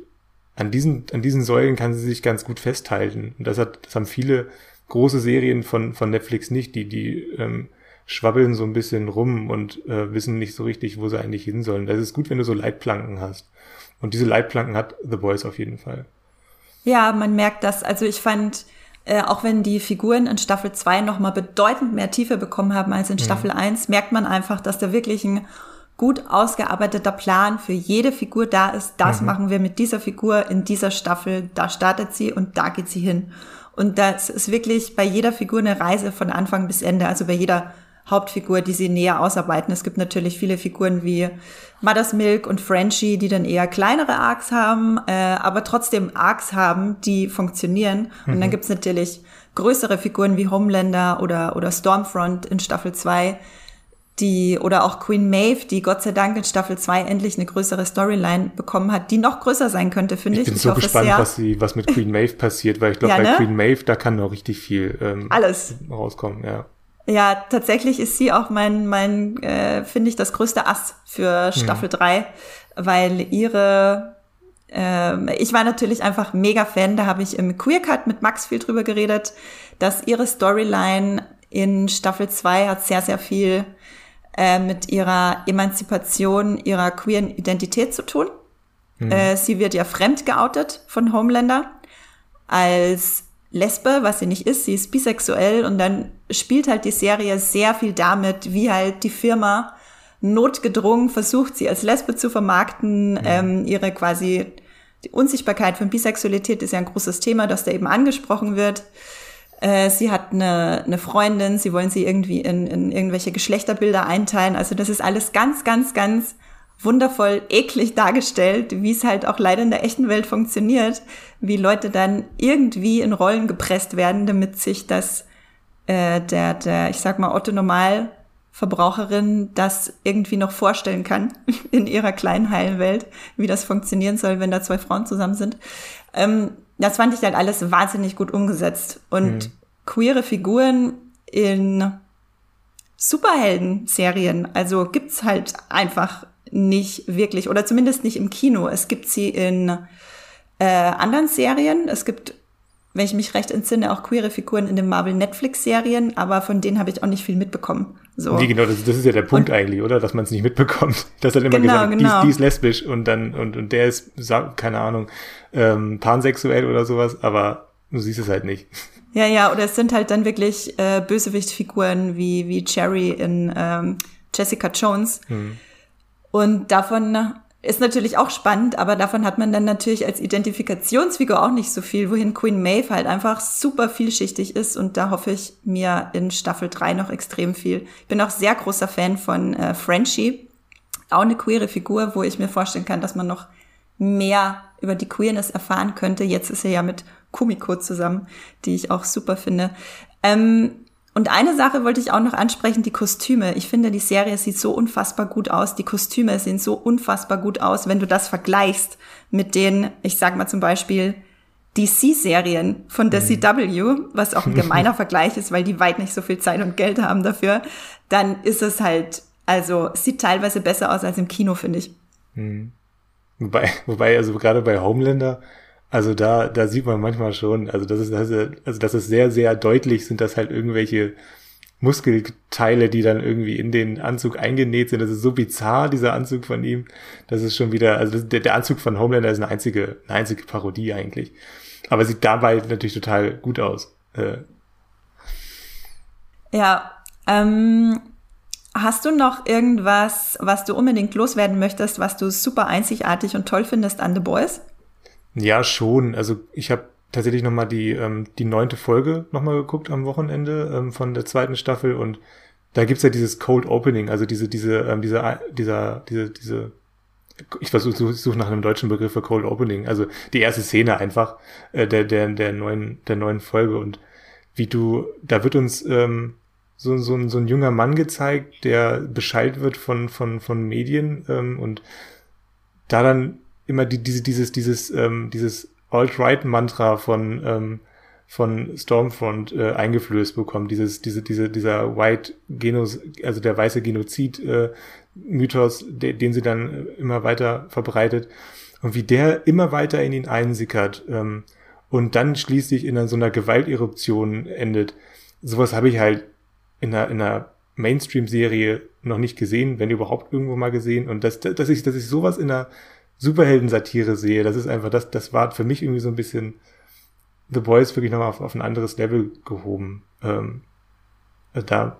Speaker 2: an diesen, an diesen Säulen kann sie sich ganz gut festhalten. Und das hat, das haben viele große Serien von, von Netflix nicht, die, die ähm, schwabbeln so ein bisschen rum und äh, wissen nicht so richtig, wo sie eigentlich hin sollen. Das ist gut, wenn du so Leitplanken hast. Und diese Leitplanken hat The Boys auf jeden Fall.
Speaker 1: Ja, man merkt das. Also ich fand, äh, auch wenn die Figuren in Staffel 2 nochmal bedeutend mehr Tiefe bekommen haben als in mhm. Staffel mhm. 1, merkt man einfach, dass da wirklich ein gut ausgearbeiteter Plan für jede Figur da ist. Das mhm. machen wir mit dieser Figur in dieser Staffel. Da startet sie und da geht sie hin. Und das ist wirklich bei jeder Figur eine Reise von Anfang bis Ende, also bei jeder Hauptfigur, die sie näher ausarbeiten. Es gibt natürlich viele Figuren wie Mother's Milk und Frenchie, die dann eher kleinere Arcs haben, äh, aber trotzdem Arcs haben, die funktionieren. Mhm. Und dann mhm. gibt's natürlich größere Figuren wie Homelander oder, oder Stormfront in Staffel 2, die, oder auch Queen Maeve, die Gott sei Dank in Staffel 2 endlich eine größere Storyline bekommen hat, die noch größer sein könnte, finde ich.
Speaker 2: Ich bin ich so gespannt, was, sie, was mit Queen Maeve passiert, weil ich glaube, ja, bei ne? Queen Maeve, da kann noch richtig viel ähm,
Speaker 1: Alles.
Speaker 2: rauskommen, ja.
Speaker 1: Ja, tatsächlich ist sie auch mein, mein äh, finde ich, das größte Ass für Staffel hm. 3, weil ihre äh, ich war natürlich einfach mega Fan, da habe ich im Queer Cut mit Max viel drüber geredet, dass ihre Storyline in Staffel 2 hat sehr, sehr viel äh, mit ihrer Emanzipation, ihrer queeren Identität zu tun. Mhm. Äh, sie wird ja fremd geoutet von Homelander als Lesbe, was sie nicht ist. Sie ist bisexuell und dann spielt halt die Serie sehr viel damit, wie halt die Firma notgedrungen versucht, sie als Lesbe zu vermarkten, mhm. ähm, ihre quasi die Unsichtbarkeit von Bisexualität ist ja ein großes Thema, das da eben angesprochen wird. Äh, sie hat eine, eine Freundin, sie wollen sie irgendwie in, in irgendwelche Geschlechterbilder einteilen. Also das ist alles ganz, ganz, ganz wundervoll eklig dargestellt, wie es halt auch leider in der echten Welt funktioniert, wie Leute dann irgendwie in Rollen gepresst werden, damit sich das äh, der, der, ich sag mal, Otto Normal Verbraucherin das irgendwie noch vorstellen kann <laughs> in ihrer kleinen heilen Welt, wie das funktionieren soll, wenn da zwei Frauen zusammen sind. Ähm, das fand ich halt alles wahnsinnig gut umgesetzt. Und mhm. queere Figuren in Superhelden-Serien, also gibt's halt einfach nicht wirklich, oder zumindest nicht im Kino. Es gibt sie in äh, anderen Serien. Es gibt, wenn ich mich recht entsinne, auch queere Figuren in den Marvel-Netflix-Serien, aber von denen habe ich auch nicht viel mitbekommen. So.
Speaker 2: Nee, genau, das, das ist ja der Punkt und, eigentlich, oder? Dass man es nicht mitbekommt. <laughs> Das hat immer genau, gesagt, genau. Die, die, ist lesbisch und dann, und, und der ist, keine Ahnung, ähm, pansexuell oder sowas, aber du siehst es halt nicht. <laughs>
Speaker 1: Ja, ja, oder es sind halt dann wirklich äh, Bösewichtfiguren wie, wie Cherry in ähm, Jessica Jones. Hm. Und davon ist natürlich auch spannend, aber davon hat man dann natürlich als Identifikationsfigur auch nicht so viel, wohin Queen Maeve halt einfach super vielschichtig ist und da hoffe ich mir in Staffel 3 noch extrem viel. Ich bin auch sehr großer Fan von äh, Frenchie, auch eine queere Figur, wo ich mir vorstellen kann, dass man noch mehr über die Queerness erfahren könnte. Jetzt ist er ja mit Kumiko zusammen, die ich auch super finde. Ähm, und eine Sache wollte ich auch noch ansprechen, die Kostüme. Ich finde, die Serie sieht so unfassbar gut aus. Die Kostüme sehen so unfassbar gut aus, wenn du das vergleichst mit den, ich sag mal zum Beispiel, DC-Serien von der mhm. CW, was auch ein <laughs> gemeiner Vergleich ist, weil die weit nicht so viel Zeit und Geld haben dafür, dann ist es halt, also sieht teilweise besser aus als im Kino, finde ich. Mhm.
Speaker 2: Wobei, wobei, also gerade bei Homelander, also da, da sieht man manchmal schon, also das ist, das also das ist sehr, sehr deutlich, sind das halt irgendwelche Muskelteile, die dann irgendwie in den Anzug eingenäht sind. Das ist so bizarr, dieser Anzug von ihm. Das ist schon wieder, also der, der Anzug von Homelander ist eine einzige, eine einzige Parodie eigentlich. Aber sieht dabei natürlich total gut aus. Äh.
Speaker 1: Ja, ähm, Hast du noch irgendwas, was du unbedingt loswerden möchtest, was du super einzigartig und toll findest an The Boys?
Speaker 2: Ja, schon. Also ich habe tatsächlich nochmal die, ähm, die neunte Folge nochmal geguckt am Wochenende ähm, von der zweiten Staffel und da gibt's ja dieses Cold Opening, also diese, diese, ähm, dieser, dieser, diese, diese, ich versuche ich suche nach einem deutschen Begriff für Cold Opening, also die erste Szene einfach äh, der, der, der neuen, der neuen Folge und wie du, da wird uns ähm, so, so, so ein junger Mann gezeigt, der Bescheid wird von, von, von Medien ähm, und da dann immer die, diese, dieses, dieses, ähm, dieses Alt-Right-Mantra von, ähm, von Stormfront äh, eingeflößt bekommt, dieses, diese, diese, dieser White Genos, also der weiße Genozid äh, Mythos, de, den sie dann immer weiter verbreitet und wie der immer weiter in ihn einsickert ähm, und dann schließlich in so einer Gewalteruption endet. Sowas habe ich halt in einer, in einer Mainstream-Serie noch nicht gesehen, wenn überhaupt irgendwo mal gesehen. Und dass, dass ich, dass ich sowas in einer Superhelden-Satire sehe, das ist einfach, das, das war für mich irgendwie so ein bisschen The Boys wirklich nochmal auf, auf ein anderes Level gehoben. Ähm, also da.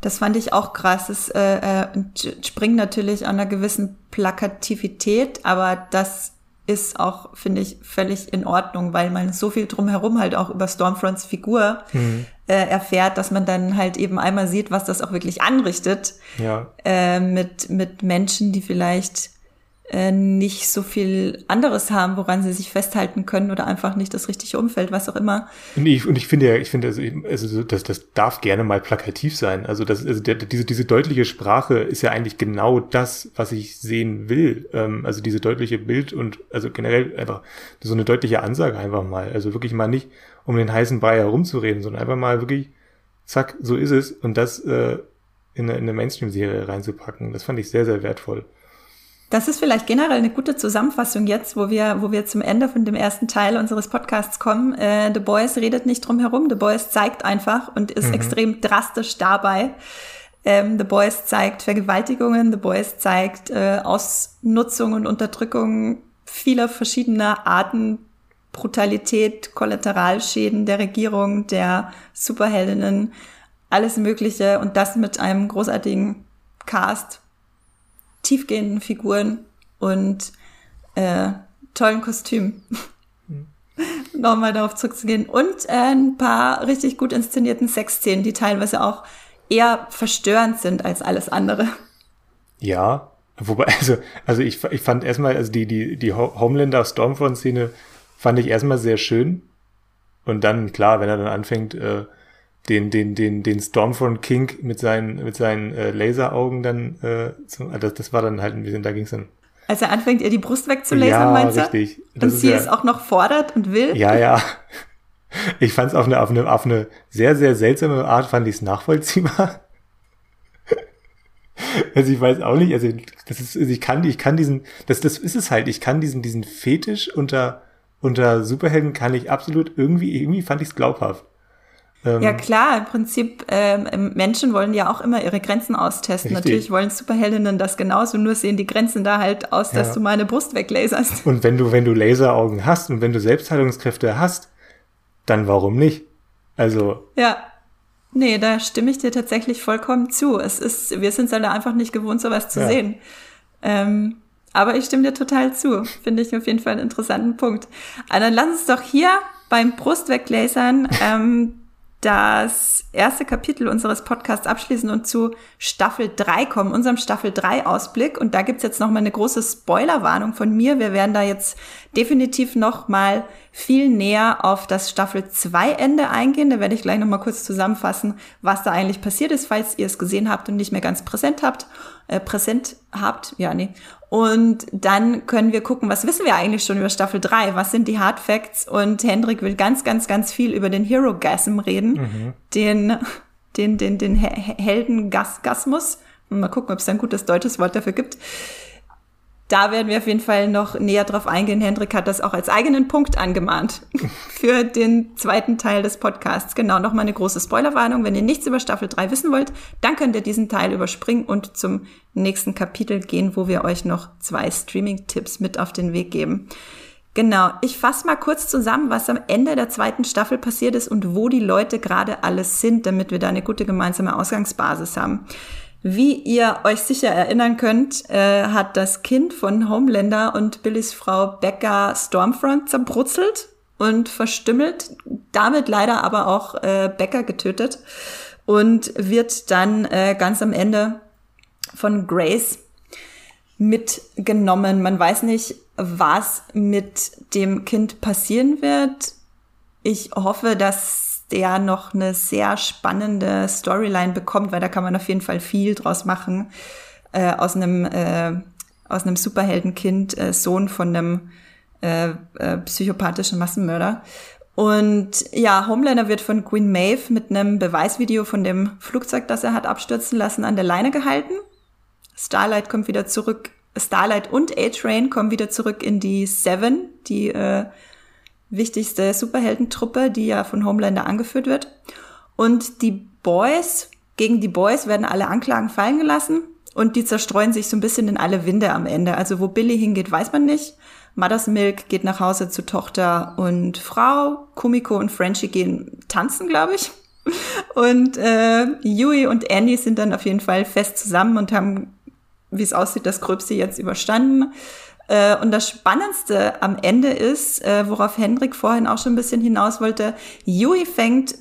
Speaker 1: Das fand ich auch krass. Es äh, äh, springt natürlich an einer gewissen Plakativität, aber das ist auch, finde ich, völlig in Ordnung, weil man so viel drumherum halt auch über Stormfronts Figur mhm. äh, erfährt, dass man dann halt eben einmal sieht, was das auch wirklich anrichtet. Ja. Äh, mit, mit Menschen, die vielleicht äh, nicht so viel anderes haben, woran sie sich festhalten können oder einfach nicht das richtige Umfeld, was auch immer.
Speaker 2: Und ich, und ich finde ja, ich finde, also, also das, das darf gerne mal plakativ sein. Also, das, also der, diese, diese deutliche Sprache ist ja eigentlich genau das, was ich sehen will. Ähm, also diese deutliche Bild und also generell einfach so eine deutliche Ansage einfach mal. Also wirklich mal nicht um den heißen Brei herumzureden, sondern einfach mal wirklich, zack, so ist es und das äh, in in eine Mainstream-Serie reinzupacken. Das fand ich sehr, sehr wertvoll.
Speaker 1: Das ist vielleicht generell eine gute Zusammenfassung jetzt, wo wir, wo wir zum Ende von dem ersten Teil unseres Podcasts kommen. Äh, The Boys redet nicht drum herum. The Boys zeigt einfach und ist mhm. extrem drastisch dabei, Ähm, The Boys zeigt Vergewaltigungen, The Boys zeigt äh, Ausnutzung und Unterdrückung vieler verschiedener Arten, Brutalität, Kollateralschäden der Regierung, der Superheldinnen, alles Mögliche und das mit einem großartigen Cast, tiefgehenden Figuren und äh, tollen Kostümen. Mhm. <laughs> Nochmal darauf zurückzugehen. Und äh, ein paar richtig gut inszenierten Sexszenen, die teilweise auch eher verstörend sind als alles andere.
Speaker 2: Ja, wobei, <laughs> also, also ich, ich fand erstmal, also die, die, die Homelander Stormfront-Szene fand ich erstmal sehr schön. Und dann, klar, wenn er dann anfängt, äh, den, den, den, den Stormfront King mit seinen, mit seinen äh, Laseraugen dann, äh, zu, das, das war dann halt ein bisschen, da ging's dann.
Speaker 1: Als er anfängt, ihr die Brust wegzulasern, ja, meinst du?
Speaker 2: richtig.
Speaker 1: Das und sie ja, es auch noch fordert und will?
Speaker 2: Ja, ja. Ich fand es auf eine, auf, eine, auf eine sehr, sehr seltsame Art, fand ich es nachvollziehbar. Also ich weiß auch nicht, also das ist, also ich kann, ich kann diesen, das, das ist es halt, ich kann diesen, diesen Fetisch unter, unter Superhelden kann ich absolut irgendwie, irgendwie fand ich es glaubhaft.
Speaker 1: Ähm, ja klar, im Prinzip, ähm, Menschen wollen ja auch immer ihre Grenzen austesten. Richtig. Natürlich wollen Superheldinnen das genauso, nur sehen die Grenzen da halt aus, dass ja. du meine Brust weglaserst. <laughs>
Speaker 2: Und wenn du, wenn du Laseraugen hast und wenn du Selbstheilungskräfte hast, dann warum nicht? Also.
Speaker 1: Ja. Nee, da stimme ich dir tatsächlich vollkommen zu. Es ist, wir sind es alle einfach nicht gewohnt, sowas zu ja. sehen. Ähm, aber ich stimme dir total zu. Finde ich auf jeden Fall einen interessanten Punkt. Aber dann lass uns doch hier beim Brustweglasern ähm, das erste Kapitel unseres Podcasts abschließen und zu Staffel 3 kommen, unserem Staffel 3 Ausblick. Und da gibt's jetzt nochmal eine große Spoilerwarnung von mir. Wir werden da jetzt definitiv nochmal viel näher auf das Staffel 2 Ende eingehen. Da werde ich gleich nochmal kurz zusammenfassen, was da eigentlich passiert ist, falls ihr es gesehen habt und nicht mehr ganz präsent habt. Äh, präsent habt, ja, nee. Und dann können wir gucken, was wissen wir eigentlich schon über Staffel 3? Was sind die Hard Facts? Und Hendrik will ganz, ganz, ganz viel über den Hero Gasm reden. Mhm. Den, den, den, den Heldengasmus. Mal gucken, ob es ein gutes deutsches Wort dafür gibt da werden wir auf jeden Fall noch näher drauf eingehen. Hendrik hat das auch als eigenen Punkt angemahnt <laughs> für den zweiten Teil des Podcasts. Genau, nochmal eine große Spoilerwarnung. Wenn ihr nichts über Staffel 3 wissen wollt, dann könnt ihr diesen Teil überspringen und zum nächsten Kapitel gehen, wo wir euch noch zwei Streaming-Tipps mit auf den Weg geben. Genau, ich fasse mal kurz zusammen, was am Ende der zweiten Staffel passiert ist und wo die Leute gerade alles sind, damit wir da eine gute gemeinsame Ausgangsbasis haben. Wie ihr euch sicher erinnern könnt, äh, hat das Kind von Homelander und Billys Frau Becca Stormfront zerbrutzelt und verstümmelt, damit leider aber auch äh, Becca getötet und wird dann äh, ganz am Ende von Grace mitgenommen. Man weiß nicht, was mit dem Kind passieren wird. Ich hoffe, dass der noch eine sehr spannende Storyline bekommt, weil da kann man auf jeden Fall viel draus machen. Äh, aus einem äh, aus einem Superheldenkind, äh, Sohn von einem äh, äh, psychopathischen Massenmörder. Und ja, Homelander wird von Queen Maeve mit einem Beweisvideo von dem Flugzeug, das er hat abstürzen lassen, an der Leine gehalten. Starlight kommt wieder zurück. Starlight und A-Train kommen wieder zurück in die Seven, die äh, wichtigste Superheldentruppe, die ja von Homelander angeführt wird. Und die Boys, gegen die Boys werden alle Anklagen fallen gelassen und die zerstreuen sich so ein bisschen in alle Winde am Ende. Also wo Billy hingeht, weiß man nicht. Mother's Milk geht nach Hause zu Tochter und Frau. Kumiko und Frenchie gehen tanzen, glaube ich. Und äh, Yui und Andy sind dann auf jeden Fall fest zusammen und haben, wie es aussieht, das Gröbste jetzt überstanden. Äh, und das Spannendste am Ende ist, äh, worauf Hendrik vorhin auch schon ein bisschen hinaus wollte, Yui fängt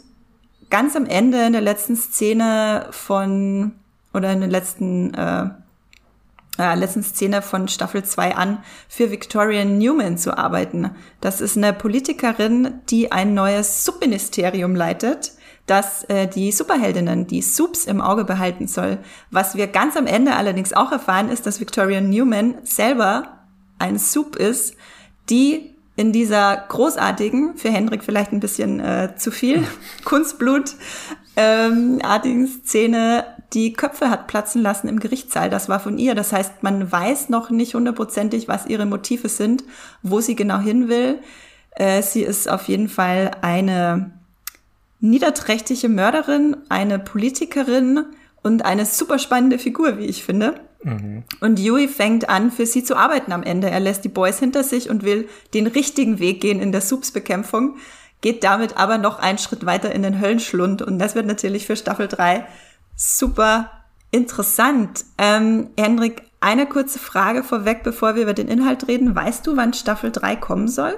Speaker 1: ganz am Ende in der letzten Szene von, oder in der letzten, äh, äh, letzten Szene von Staffel 2 an, für Victoria Newman zu arbeiten. Das ist eine Politikerin, die ein neues Subministerium leitet, das äh, die Superheldinnen, die Subs im Auge behalten soll. Was wir ganz am Ende allerdings auch erfahren, ist, dass Victoria Newman selber ein Soup ist, die in dieser großartigen, für Hendrik vielleicht ein bisschen äh, zu viel, <laughs> Kunstblut, ähm, artigen Szene die Köpfe hat platzen lassen im Gerichtssaal. Das war von ihr. Das heißt, man weiß noch nicht hundertprozentig, was ihre Motive sind, wo sie genau hin will. Äh, sie ist auf jeden Fall eine niederträchtige Mörderin, eine Politikerin und eine super spannende Figur, wie ich finde. Mhm. Und Yui fängt an, für sie zu arbeiten am Ende. Er lässt die Boys hinter sich und will den richtigen Weg gehen in der Subsbekämpfung, geht damit aber noch einen Schritt weiter in den Höllenschlund. Und das wird natürlich für Staffel 3 super interessant. Ähm, Hendrik, eine kurze Frage vorweg, bevor wir über den Inhalt reden. Weißt du, wann Staffel 3 kommen soll?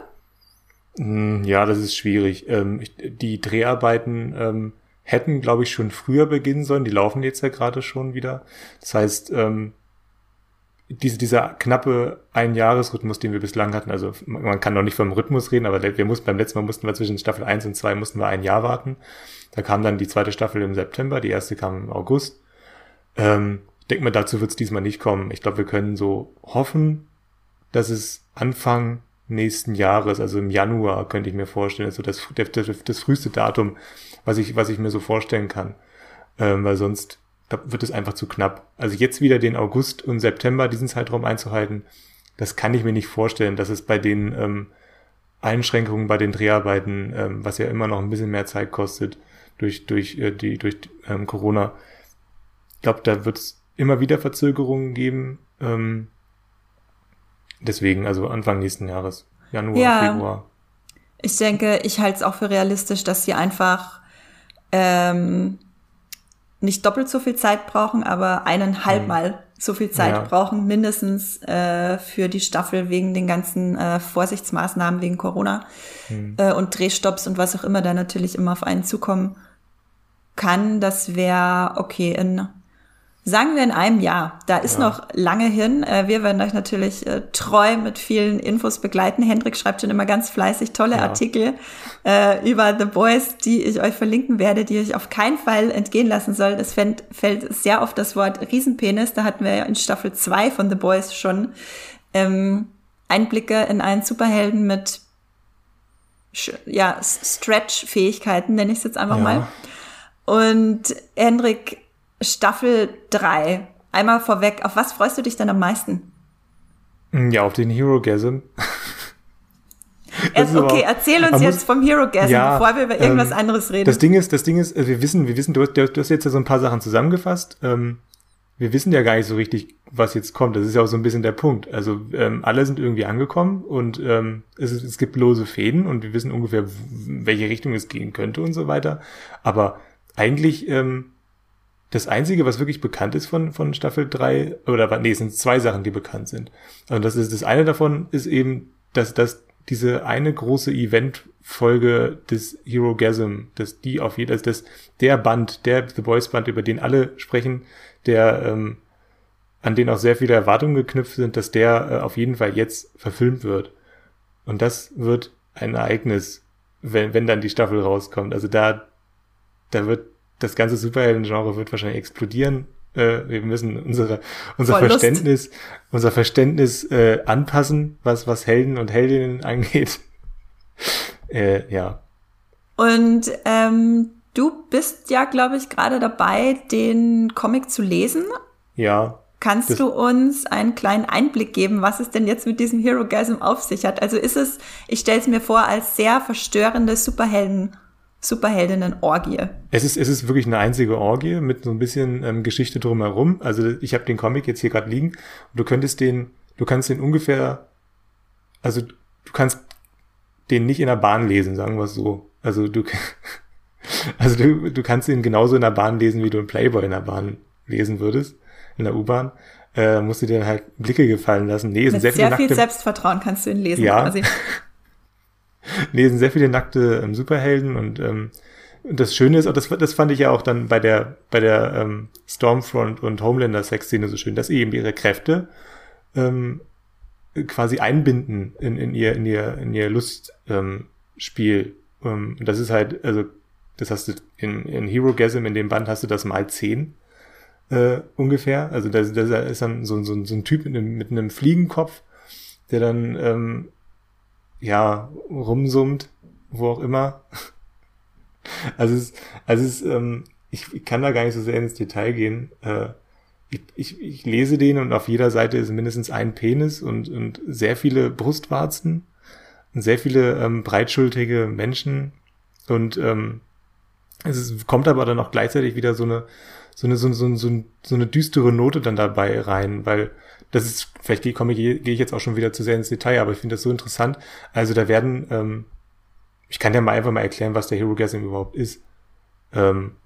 Speaker 2: Hm, ja, das ist schwierig. Ähm, die Dreharbeiten ähm, hätten, glaube ich, schon früher beginnen sollen. Die laufen jetzt ja gerade schon wieder. Das heißt, ähm, diese, dieser knappe Einjahresrhythmus, den wir bislang hatten, also man kann noch nicht vom Rhythmus reden, aber wir mussten beim letzten Mal mussten wir zwischen Staffel 1 und 2 mussten wir ein Jahr warten. Da kam dann die zweite Staffel im September, die erste kam im August. Ähm, ich denke mal, dazu wird es diesmal nicht kommen. Ich glaube, wir können so hoffen, dass es Anfang nächsten Jahres, also im Januar, könnte ich mir vorstellen, also das, das, das früheste Datum, was ich, was ich mir so vorstellen kann. Ähm, weil sonst wird es einfach zu knapp. Also jetzt wieder den August und September, diesen Zeitraum einzuhalten, das kann ich mir nicht vorstellen, dass es bei den ähm, Einschränkungen bei den Dreharbeiten, ähm, was ja immer noch ein bisschen mehr Zeit kostet durch, durch, äh, die, durch ähm, Corona, ich glaube, da wird es immer wieder Verzögerungen geben. Ähm, deswegen, also Anfang nächsten Jahres, Januar, ja, Februar.
Speaker 1: Ich denke, ich halte es auch für realistisch, dass sie einfach ähm, nicht doppelt so viel Zeit brauchen, aber eineinhalb mhm. Mal so viel Zeit ja. brauchen, mindestens äh, für die Staffel wegen den ganzen äh, Vorsichtsmaßnahmen wegen Corona mhm. äh, und Drehstopps und was auch immer da natürlich immer auf einen zukommen kann. Das wäre okay in Sagen wir in einem Jahr. Da ist ja. noch lange hin. Äh, wir werden euch natürlich äh, treu mit vielen Infos begleiten. Hendrik schreibt schon immer ganz fleißig tolle ja. Artikel äh, über The Boys, die ich euch verlinken werde, die euch auf keinen Fall entgehen lassen soll. Es fällt, fällt sehr oft das Wort Riesenpenis. Da hatten wir ja in Staffel 2 von The Boys schon ähm, Einblicke in einen Superhelden mit ja, Stretch-Fähigkeiten, nenne ich es jetzt einfach ja. mal. Und Hendrik Staffel 3. Einmal vorweg, auf was freust du dich denn am meisten?
Speaker 2: Mm, ja, auf den Hero Gasm.
Speaker 1: Erst, okay, erzähl uns jetzt vom Hero Gasm, ja, bevor wir über irgendwas ähm, anderes reden.
Speaker 2: Das Ding ist, das Ding ist, äh, wir wissen, wir wissen, du, du, du hast jetzt ja so ein paar Sachen zusammengefasst. Ähm, wir wissen ja gar nicht so richtig, was jetzt kommt. Das ist ja auch so ein bisschen der Punkt. Also ähm, alle sind irgendwie angekommen und ähm, es, es gibt lose Fäden und wir wissen ungefähr, welche Richtung es gehen könnte und so weiter. Aber eigentlich ähm, das Einzige, was wirklich bekannt ist von, von Staffel 3, oder nee, es sind zwei Sachen, die bekannt sind. Und das ist, das eine davon ist eben, dass, dass diese eine große Event-Folge des Hero Gasm, dass die auf jeden, dass der Band, der The Boys Band, über den alle sprechen, der, ähm, an den auch sehr viele Erwartungen geknüpft sind, dass der äh, auf jeden Fall jetzt verfilmt wird. Und das wird ein Ereignis, wenn, wenn dann die Staffel rauskommt. Also da, da wird das ganze Superhelden-Genre wird wahrscheinlich explodieren. Äh, wir müssen unsere, unser Voll Verständnis, Lust. unser Verständnis äh, anpassen, was, was Helden und Heldinnen <laughs> angeht. äh, ja.
Speaker 1: Und ähm, du bist ja, glaube ich, gerade dabei, den Comic zu lesen.
Speaker 2: Ja.
Speaker 1: Kannst du uns einen kleinen Einblick geben, was es denn jetzt mit diesem Hero Gasm auf sich hat? Also ist es, ich stelle es mir vor, als sehr verstörende Superhelden Superheldinnen-Orgie.
Speaker 2: Es ist, es ist wirklich eine einzige Orgie mit so ein bisschen ähm, Geschichte drumherum. Also ich habe den Comic jetzt hier gerade liegen und du könntest den, du kannst den ungefähr, also du kannst den nicht in der Bahn lesen, sagen wir es so. Also du, <laughs> also du, du kannst ihn genauso in der Bahn lesen, wie du einen Playboy in der Bahn lesen würdest, in der U-Bahn. Äh, musst du dir halt Blicke gefallen lassen.
Speaker 1: Nee, Mit sehr, sehr viel Selbstvertrauen kannst du ihn lesen.
Speaker 2: Ja, quasi. <laughs> <laughs> lesen sehr viele nackte ähm, Superhelden und ähm, das Schöne ist, das, das fand ich ja auch dann bei der, bei der ähm, Stormfront und Homelander Sexszene so schön, dass eben ihre Kräfte ähm, quasi einbinden in, in ihr, in ihr, in ihr Lustspiel. Ähm, ähm, das ist halt, also, das hast du in, in Hero Gasm, in dem Band hast du das mal zehn äh, ungefähr. Also da ist dann so, so, so ein Typ mit einem, mit einem Fliegenkopf, der dann ähm, ja, rumsummt, wo auch immer. <laughs> Also es, also es, ähm, ich kann da gar nicht so sehr ins Detail gehen. Äh, ich, ich, ich lese den und auf jeder Seite ist mindestens ein Penis und, und sehr viele Brustwarzen und sehr viele ähm, breitschultrige Menschen und ähm, es ist, kommt aber dann auch gleichzeitig wieder so eine so eine, so, so, so, so eine düstere Note dann dabei rein, weil das ist, vielleicht gehe, komme, ich jetzt auch schon wieder zu sehr ins Detail, aber ich finde das so interessant. Also da werden, ähm, ich kann ja mal einfach mal erklären, was der Hero Gasm überhaupt ist. Ähm,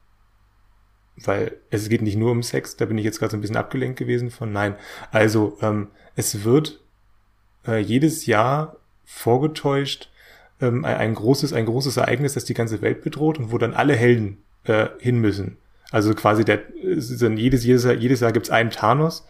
Speaker 2: weil es geht nicht nur um Sex, da bin ich jetzt gerade so ein bisschen abgelenkt gewesen von nein. Also ähm, es wird äh, jedes Jahr vorgetäuscht ähm, ein, großes ein großes Ereignis, das die ganze Welt bedroht und wo dann alle Helden äh, hin müssen. Also quasi der jedes jedes Jahr, jedes Jahr gibt's einen Thanos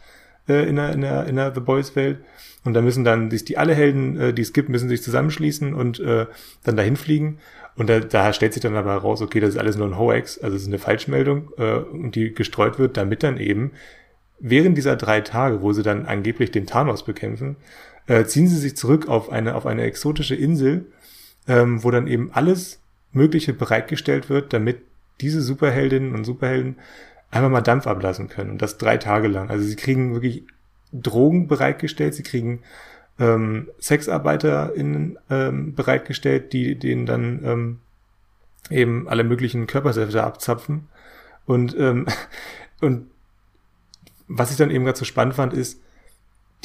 Speaker 2: äh, in der in der in der The Boys Welt. Und da müssen dann die, die alle Helden, äh, die es gibt, müssen sich zusammenschließen und äh, dann dahin fliegen. Und da, da stellt sich dann aber raus, okay, das ist alles nur ein Hoax, also es ist eine Falschmeldung, äh, und die gestreut wird, damit dann eben während dieser drei Tage, wo sie dann angeblich den Thanos bekämpfen, äh, ziehen sie sich zurück auf eine, auf eine exotische Insel, ähm, wo dann eben alles Mögliche bereitgestellt wird, damit diese Superheldinnen und Superhelden einfach mal Dampf ablassen können. Und das drei Tage lang. Also sie kriegen wirklich Drogen bereitgestellt, sie kriegen ähm, SexarbeiterInnen ähm, bereitgestellt, die denen dann ähm, eben alle möglichen Körpersäfte abzapfen. Und, ähm, <laughs> und was ich dann eben gerade so spannend fand, ist,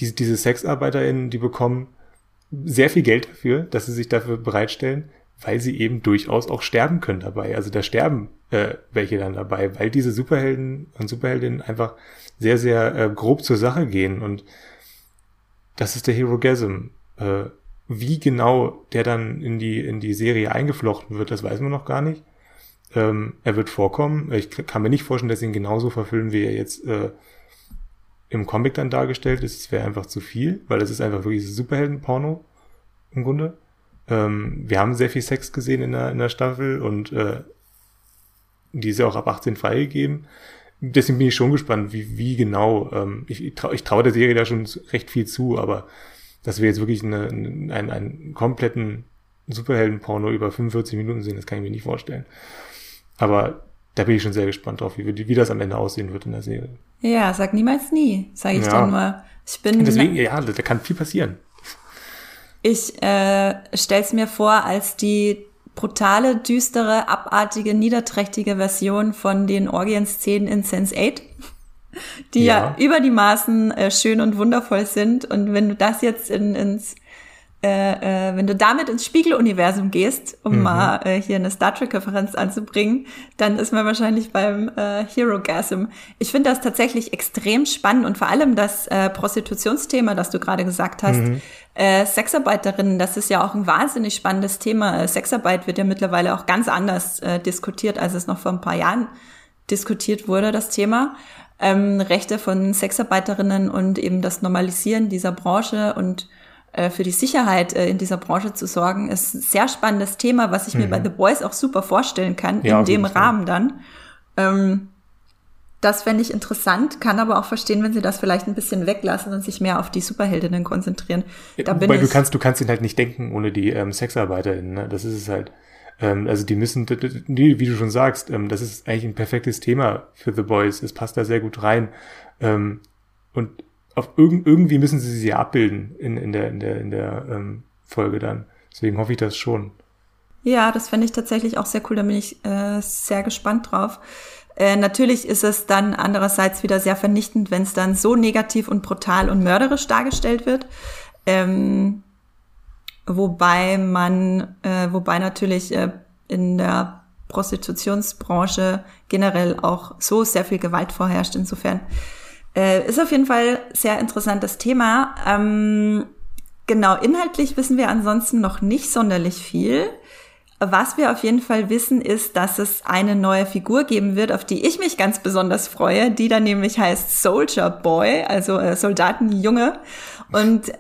Speaker 2: diese, diese SexarbeiterInnen, die bekommen sehr viel Geld dafür, dass sie sich dafür bereitstellen, weil sie eben durchaus auch sterben können dabei. Also da sterben äh, welche dann dabei, weil diese Superhelden und Superheldinnen einfach sehr, sehr äh, grob zur Sache gehen und das ist der Hero Gasm. Äh, wie genau der dann in die, in die Serie eingeflochten wird, das weiß man noch gar nicht. Ähm, er wird vorkommen. Ich kann mir nicht vorstellen, dass sie ihn genauso verfilmen, wie er jetzt äh, im Comic dann dargestellt ist. Es wäre einfach zu viel, weil das ist einfach wirklich Superhelden-Porno im Grunde. Ähm, wir haben sehr viel Sex gesehen in der, in der Staffel und äh, die ist ja auch ab 18 freigegeben deswegen bin ich schon gespannt, wie, wie genau. Ähm, ich traue ich trau der Serie da schon recht viel zu, aber dass wir jetzt wirklich eine, einen, einen kompletten Superhelden-Porno über 45 Minuten sehen, das kann ich mir nicht vorstellen. Aber da bin ich schon sehr gespannt drauf, wie, wie das am Ende aussehen wird in der Serie.
Speaker 1: Ja, sag niemals nie, sage ich ja. dann nur. Ich bin.
Speaker 2: Deswegen, ja, da kann viel passieren.
Speaker 1: Ich äh, stell's mir vor als die brutale, düstere, abartige, niederträchtige Version von den Orgienszenen in Sense 8, die ja, ja über die Maßen äh, schön und wundervoll sind. Und wenn du das jetzt in, ins äh, äh, wenn du damit ins Spiegeluniversum gehst, um mhm. mal äh, hier eine Star Trek-Referenz anzubringen, dann ist man wahrscheinlich beim äh, Hero Gasm. Ich finde das tatsächlich extrem spannend und vor allem das äh, Prostitutionsthema, das du gerade gesagt hast, mhm. äh, Sexarbeiterinnen, das ist ja auch ein wahnsinnig spannendes Thema. Äh, Sexarbeit wird ja mittlerweile auch ganz anders äh, diskutiert, als es noch vor ein paar Jahren diskutiert wurde, das Thema. Ähm, Rechte von Sexarbeiterinnen und eben das Normalisieren dieser Branche und für die Sicherheit äh, in dieser Branche zu sorgen, ist ein sehr spannendes Thema, was ich mhm. mir bei mhm. The Boys auch super vorstellen kann, ja, in dem Rahmen dann. Ähm, das fände ich interessant, kann aber auch verstehen, wenn sie das vielleicht ein bisschen weglassen und sich mehr auf die Superheldinnen konzentrieren.
Speaker 2: Da Weil du kannst, du kannst ihn halt nicht denken ohne die ähm, Sexarbeiterinnen, ne? Das ist es halt. Ähm, also die müssen, wie du schon sagst, ähm, das ist eigentlich ein perfektes Thema für The Boys. Es passt da sehr gut rein. Ähm, und auf irgend, irgendwie müssen sie sie abbilden in, in der, in der, in der ähm, Folge dann. Deswegen hoffe ich das schon.
Speaker 1: Ja, das fände ich tatsächlich auch sehr cool. Da bin ich äh, sehr gespannt drauf. Äh, natürlich ist es dann andererseits wieder sehr vernichtend, wenn es dann so negativ und brutal und mörderisch dargestellt wird. Ähm, wobei man, äh, wobei natürlich äh, in der Prostitutionsbranche generell auch so sehr viel Gewalt vorherrscht. Insofern äh, ist auf jeden Fall sehr interessantes Thema. Ähm, genau, inhaltlich wissen wir ansonsten noch nicht sonderlich viel. Was wir auf jeden Fall wissen, ist, dass es eine neue Figur geben wird, auf die ich mich ganz besonders freue, die dann nämlich heißt Soldier Boy, also äh, Soldatenjunge. Und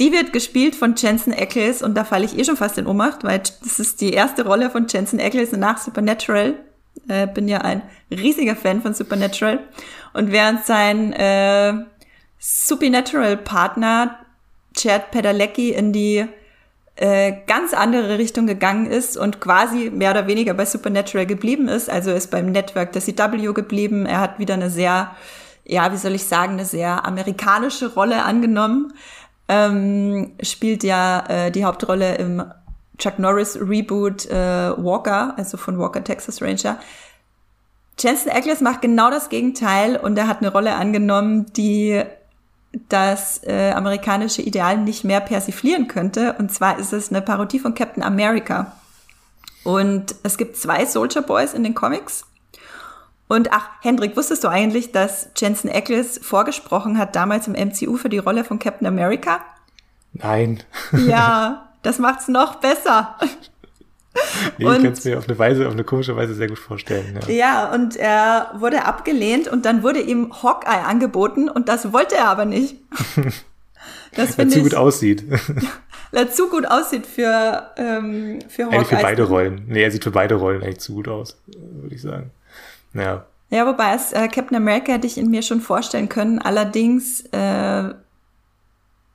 Speaker 1: die wird gespielt von Jensen Ackles und da falle ich eh schon fast in Ohnmacht, weil das ist die erste Rolle von Jensen Ackles nach Supernatural. Äh, bin ja ein riesiger Fan von Supernatural. Und während sein äh, Supernatural-Partner Chad Padalecki in die äh, ganz andere Richtung gegangen ist und quasi mehr oder weniger bei Supernatural geblieben ist. Also ist beim Network der CW geblieben. Er hat wieder eine sehr, ja, wie soll ich sagen, eine sehr amerikanische Rolle angenommen. Ähm, spielt ja äh, die Hauptrolle im Chuck Norris Reboot äh, Walker, also von Walker Texas Ranger. Jensen Ackles macht genau das Gegenteil und er hat eine Rolle angenommen, die das äh, amerikanische Ideal nicht mehr persiflieren könnte. Und zwar ist es eine Parodie von Captain America. Und es gibt zwei Soldier Boys in den Comics. Und ach, Hendrik, wusstest du eigentlich, dass Jensen Ackles vorgesprochen hat damals im MCU für die Rolle von Captain America?
Speaker 2: Nein.
Speaker 1: Ja, das macht's noch besser. <laughs>
Speaker 2: Nee, und, ich kann es mir auf eine Weise, auf eine komische Weise sehr gut vorstellen.
Speaker 1: Ja. ja, und er wurde abgelehnt und dann wurde ihm Hawkeye angeboten und das wollte er aber nicht. <laughs>
Speaker 2: Das Weil er zu gut aussieht. <laughs>
Speaker 1: Weil er zu gut aussieht für, ähm, für
Speaker 2: Hawkeye. Eigentlich für beide Rollen. Nee, er sieht für beide Rollen eigentlich zu gut aus, würde ich sagen. Ja.
Speaker 1: Ja, wobei es äh, Captain America hätte ich in mir schon vorstellen können. Allerdings äh,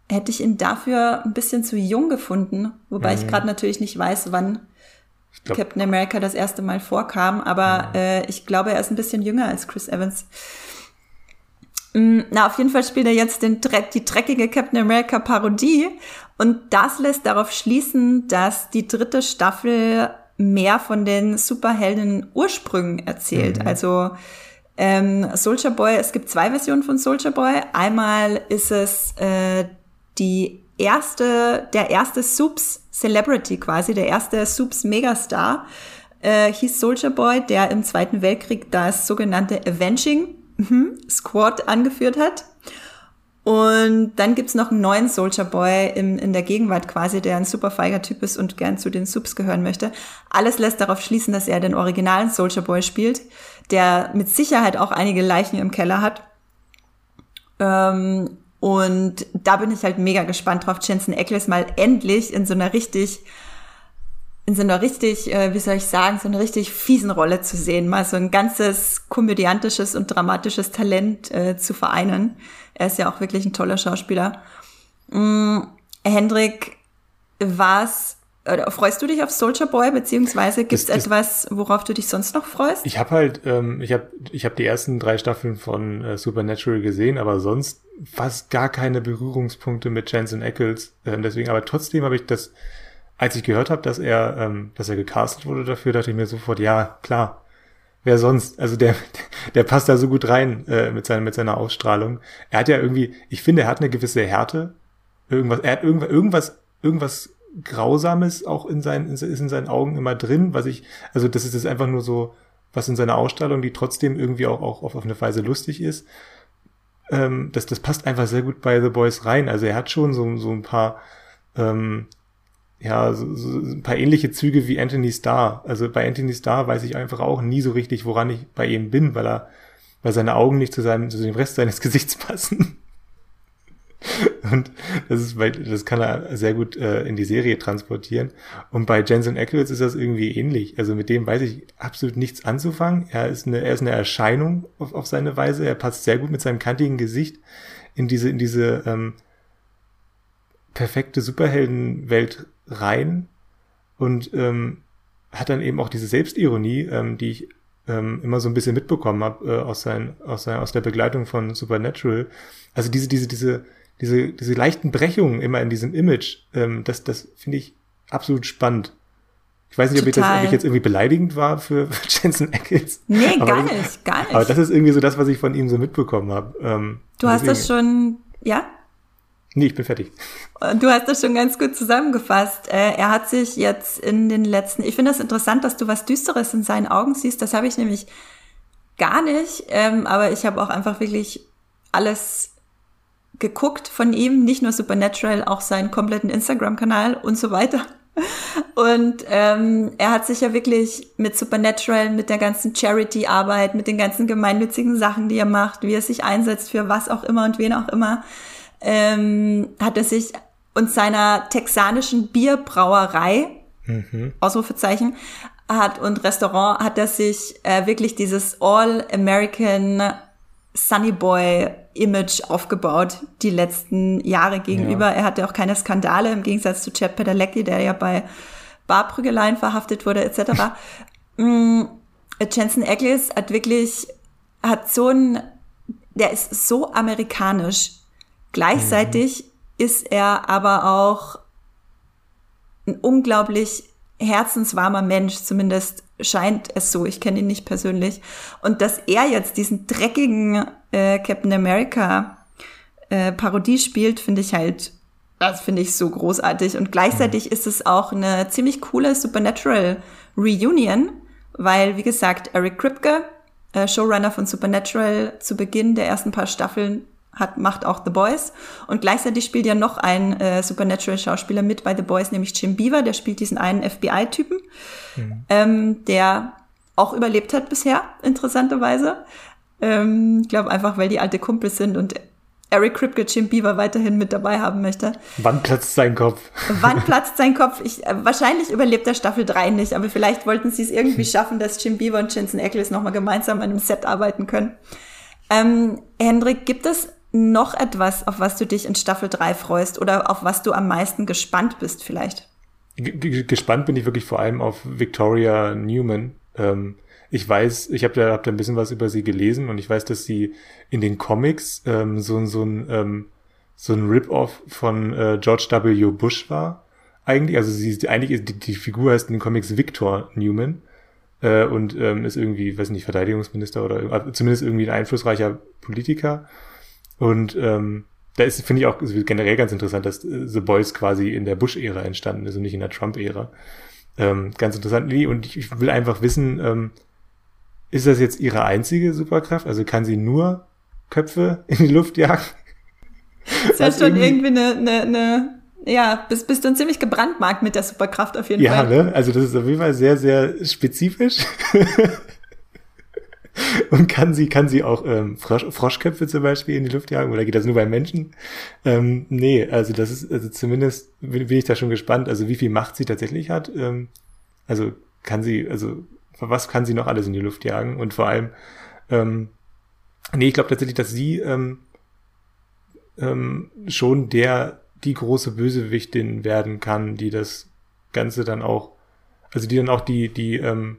Speaker 1: hätte ich ihn dafür ein bisschen zu jung gefunden. Wobei mhm. ich gerade natürlich nicht weiß, wann glaub, Captain America das erste Mal vorkam, aber äh, ich glaube, er ist ein bisschen jünger als Chris Evans. Mm, na, auf jeden Fall spielt er jetzt den, die dreckige Captain America Parodie und das lässt darauf schließen, dass die dritte Staffel mehr von den Superhelden Ursprüngen erzählt. Mhm. Also ähm, Soldier Boy, es gibt zwei Versionen von Soldier Boy. Einmal ist es äh, die erste, der erste Subs Celebrity quasi, der erste Subs Megastar, äh, hieß Soldier Boy, der im Zweiten Weltkrieg das sogenannte Avenging mhm, Squad angeführt hat. Und dann gibt's noch einen neuen Soldier Boy in, in der Gegenwart quasi, der ein super feiger Typ ist und gern zu den Subs gehören möchte. Alles lässt darauf schließen, dass er den originalen Soldier Boy spielt, der mit Sicherheit auch einige Leichen im Keller hat. Ähm, und da bin ich halt mega gespannt drauf, Jensen Ackles mal endlich in so einer richtig, in so einer richtig, äh, wie soll ich sagen, so einer richtig fiesen Rolle zu sehen, mal so ein ganzes komödiantisches und dramatisches Talent äh, zu vereinen. Er ist ja auch wirklich ein toller Schauspieler. Mm, Hendrik, oder freust du dich auf Soldier Boy, beziehungsweise gibt es etwas, worauf du dich sonst noch freust?
Speaker 2: Ich habe halt, ähm, ich habe ich hab die ersten drei Staffeln von äh, Supernatural gesehen, aber sonst fast gar keine Berührungspunkte mit Jensen Ackles. Ähm, deswegen, aber trotzdem habe ich das, als ich gehört habe, dass er, ähm, dass er gecastet wurde dafür, dachte ich mir sofort, ja, klar. Wer sonst? Also der, <laughs> der passt da so gut rein äh, mit, seiner, mit seiner Ausstrahlung. Er hat ja irgendwie, ich finde, er hat eine gewisse Härte. Irgendwas, er hat irgendwas, irgendwas, irgendwas Grausames auch in seinen, ist in seinen Augen immer drin, was ich, also das ist jetzt einfach nur so, was in seiner Ausstrahlung, die trotzdem irgendwie auch, auch auf eine Weise lustig ist. Ähm, das, das passt einfach sehr gut bei The Boys rein. Also er hat schon so, so ein paar, ähm, ja, so, so ein paar ähnliche Züge wie Anthony Starr. Also bei Anthony Starr weiß ich einfach auch nie so richtig, woran ich bei ihm bin, weil er, weil seine Augen nicht zu seinem, zu dem Rest seines <laughs> Gesichts passen. <laughs> Und das ist, bei, das kann er sehr gut äh, in die Serie transportieren. Und bei Jensen Ackles ist das irgendwie ähnlich. Also mit dem weiß ich absolut nichts anzufangen. Er ist eine, er ist eine Erscheinung auf, auf seine Weise. Er passt sehr gut mit seinem kantigen Gesicht in diese, in diese ähm, perfekte Superheldenwelt rein und ähm, hat dann eben auch diese Selbstironie, ähm, die ich ähm, immer so ein bisschen mitbekommen habe äh, aus, sein, aus, sein, aus der Begleitung von Supernatural. Also diese, diese, diese, diese, diese leichten Brechungen immer in diesem Image, ähm, das, das finde ich absolut spannend. Ich weiß nicht, ob ich, das, ob ich, jetzt irgendwie beleidigend war für, für <laughs> Jensen Ackles.
Speaker 1: Nee, gar das, nicht, gar nicht.
Speaker 2: Aber das ist irgendwie so das, was ich von ihm so mitbekommen habe. Ähm,
Speaker 1: du hast das schon, ja?
Speaker 2: Nee, ich bin fertig.
Speaker 1: Du hast das schon ganz gut zusammengefasst. Äh, er hat sich jetzt in den letzten, ich finde das interessant, dass du was Düsteres in seinen Augen siehst. Das habe ich nämlich gar nicht. Ähm, aber ich habe auch einfach wirklich alles geguckt von ihm, nicht nur Supernatural, auch seinen kompletten Instagram-Kanal und so weiter. <laughs> Und ähm, er hat sich ja wirklich mit Supernatural, mit der ganzen Charity-Arbeit, mit den ganzen gemeinnützigen Sachen, die er macht, wie er sich einsetzt für was auch immer und wen auch immer, ähm, hat er sich und seiner texanischen Bierbrauerei, mhm. Ausrufezeichen, hat und Restaurant hat er sich äh, wirklich dieses All-American Sunny Boy Image aufgebaut die letzten Jahre gegenüber. Ja. Er hatte auch keine Skandale im Gegensatz zu Chad Padalecki, der ja bei Barprügeleien verhaftet wurde etc. <laughs> mm, Jensen Ackles hat wirklich hat so ein der ist so amerikanisch. Gleichzeitig mhm. ist er aber auch ein unglaublich herzenswarmer Mensch, zumindest scheint es so. Ich kenne ihn nicht persönlich. Und dass er jetzt diesen dreckigen äh, Captain America äh, Parodie spielt, finde ich halt, das finde ich so großartig. Und gleichzeitig ist es auch eine ziemlich coole Supernatural Reunion, weil, wie gesagt, Eric Kripke, äh, Showrunner von Supernatural, zu Beginn der ersten paar Staffeln hat, macht auch The Boys. Und gleichzeitig spielt ja noch ein äh, Supernatural-Schauspieler mit bei The Boys, nämlich Jim Beaver, der spielt diesen einen FBI-Typen, mhm. ähm, der auch überlebt hat bisher, interessanterweise. Ähm, ich glaube einfach, weil die alte Kumpels sind und Eric Kripke Jim Beaver weiterhin mit dabei haben möchte.
Speaker 2: Wann platzt sein Kopf?
Speaker 1: Wann <laughs> platzt sein Kopf? Ich, äh, wahrscheinlich überlebt der Staffel 3 nicht, aber vielleicht wollten sie es irgendwie <laughs> schaffen, dass Jim Beaver und Jensen Ackles nochmal gemeinsam an einem Set arbeiten können. Ähm, Hendrik, gibt es noch etwas, auf was du dich in Staffel 3 freust oder auf was du am meisten gespannt bist vielleicht?
Speaker 2: G gespannt bin ich wirklich vor allem auf Victoria Newman. Ähm, ich weiß, ich habe da, hab da ein bisschen was über sie gelesen und ich weiß, dass sie in den Comics ähm, so, so ein ähm, so ein Rip-Off von äh, George W. Bush war. Eigentlich, also sie eigentlich ist die, die Figur heißt in den Comics Victor Newman äh, und ähm, ist irgendwie, weiß nicht, Verteidigungsminister oder äh, zumindest irgendwie ein einflussreicher Politiker. Und ähm, da ist, finde ich auch generell ganz interessant, dass äh, The Boys quasi in der Bush-Ära entstanden ist und nicht in der Trump-Ära. Ähm, ganz interessant. Und ich, ich will einfach wissen, ähm, ist das jetzt ihre einzige Superkraft? Also kann sie nur Köpfe <laughs> in die Luft jagen?
Speaker 1: Das ist ja schon irgendwie eine, eine, eine ja, bist, bist du ein ziemlich gebrandmarkt mit der Superkraft auf jeden
Speaker 2: ja,
Speaker 1: Fall.
Speaker 2: Ja, ne? Also das ist auf jeden Fall sehr, sehr spezifisch. <laughs> Und kann sie, kann sie auch ähm, Frosch, Froschköpfe zum Beispiel in die Luft jagen oder geht das nur bei Menschen? Ähm, nee, also das ist, also zumindest bin, bin ich da schon gespannt, also wie viel Macht sie tatsächlich hat. Ähm, also kann sie, also was kann sie noch alles in die Luft jagen? Und vor allem, ähm, nee, ich glaube tatsächlich, dass sie ähm, ähm, schon der, die große Bösewichtin werden kann, die das Ganze dann auch, also die dann auch die, die, ähm,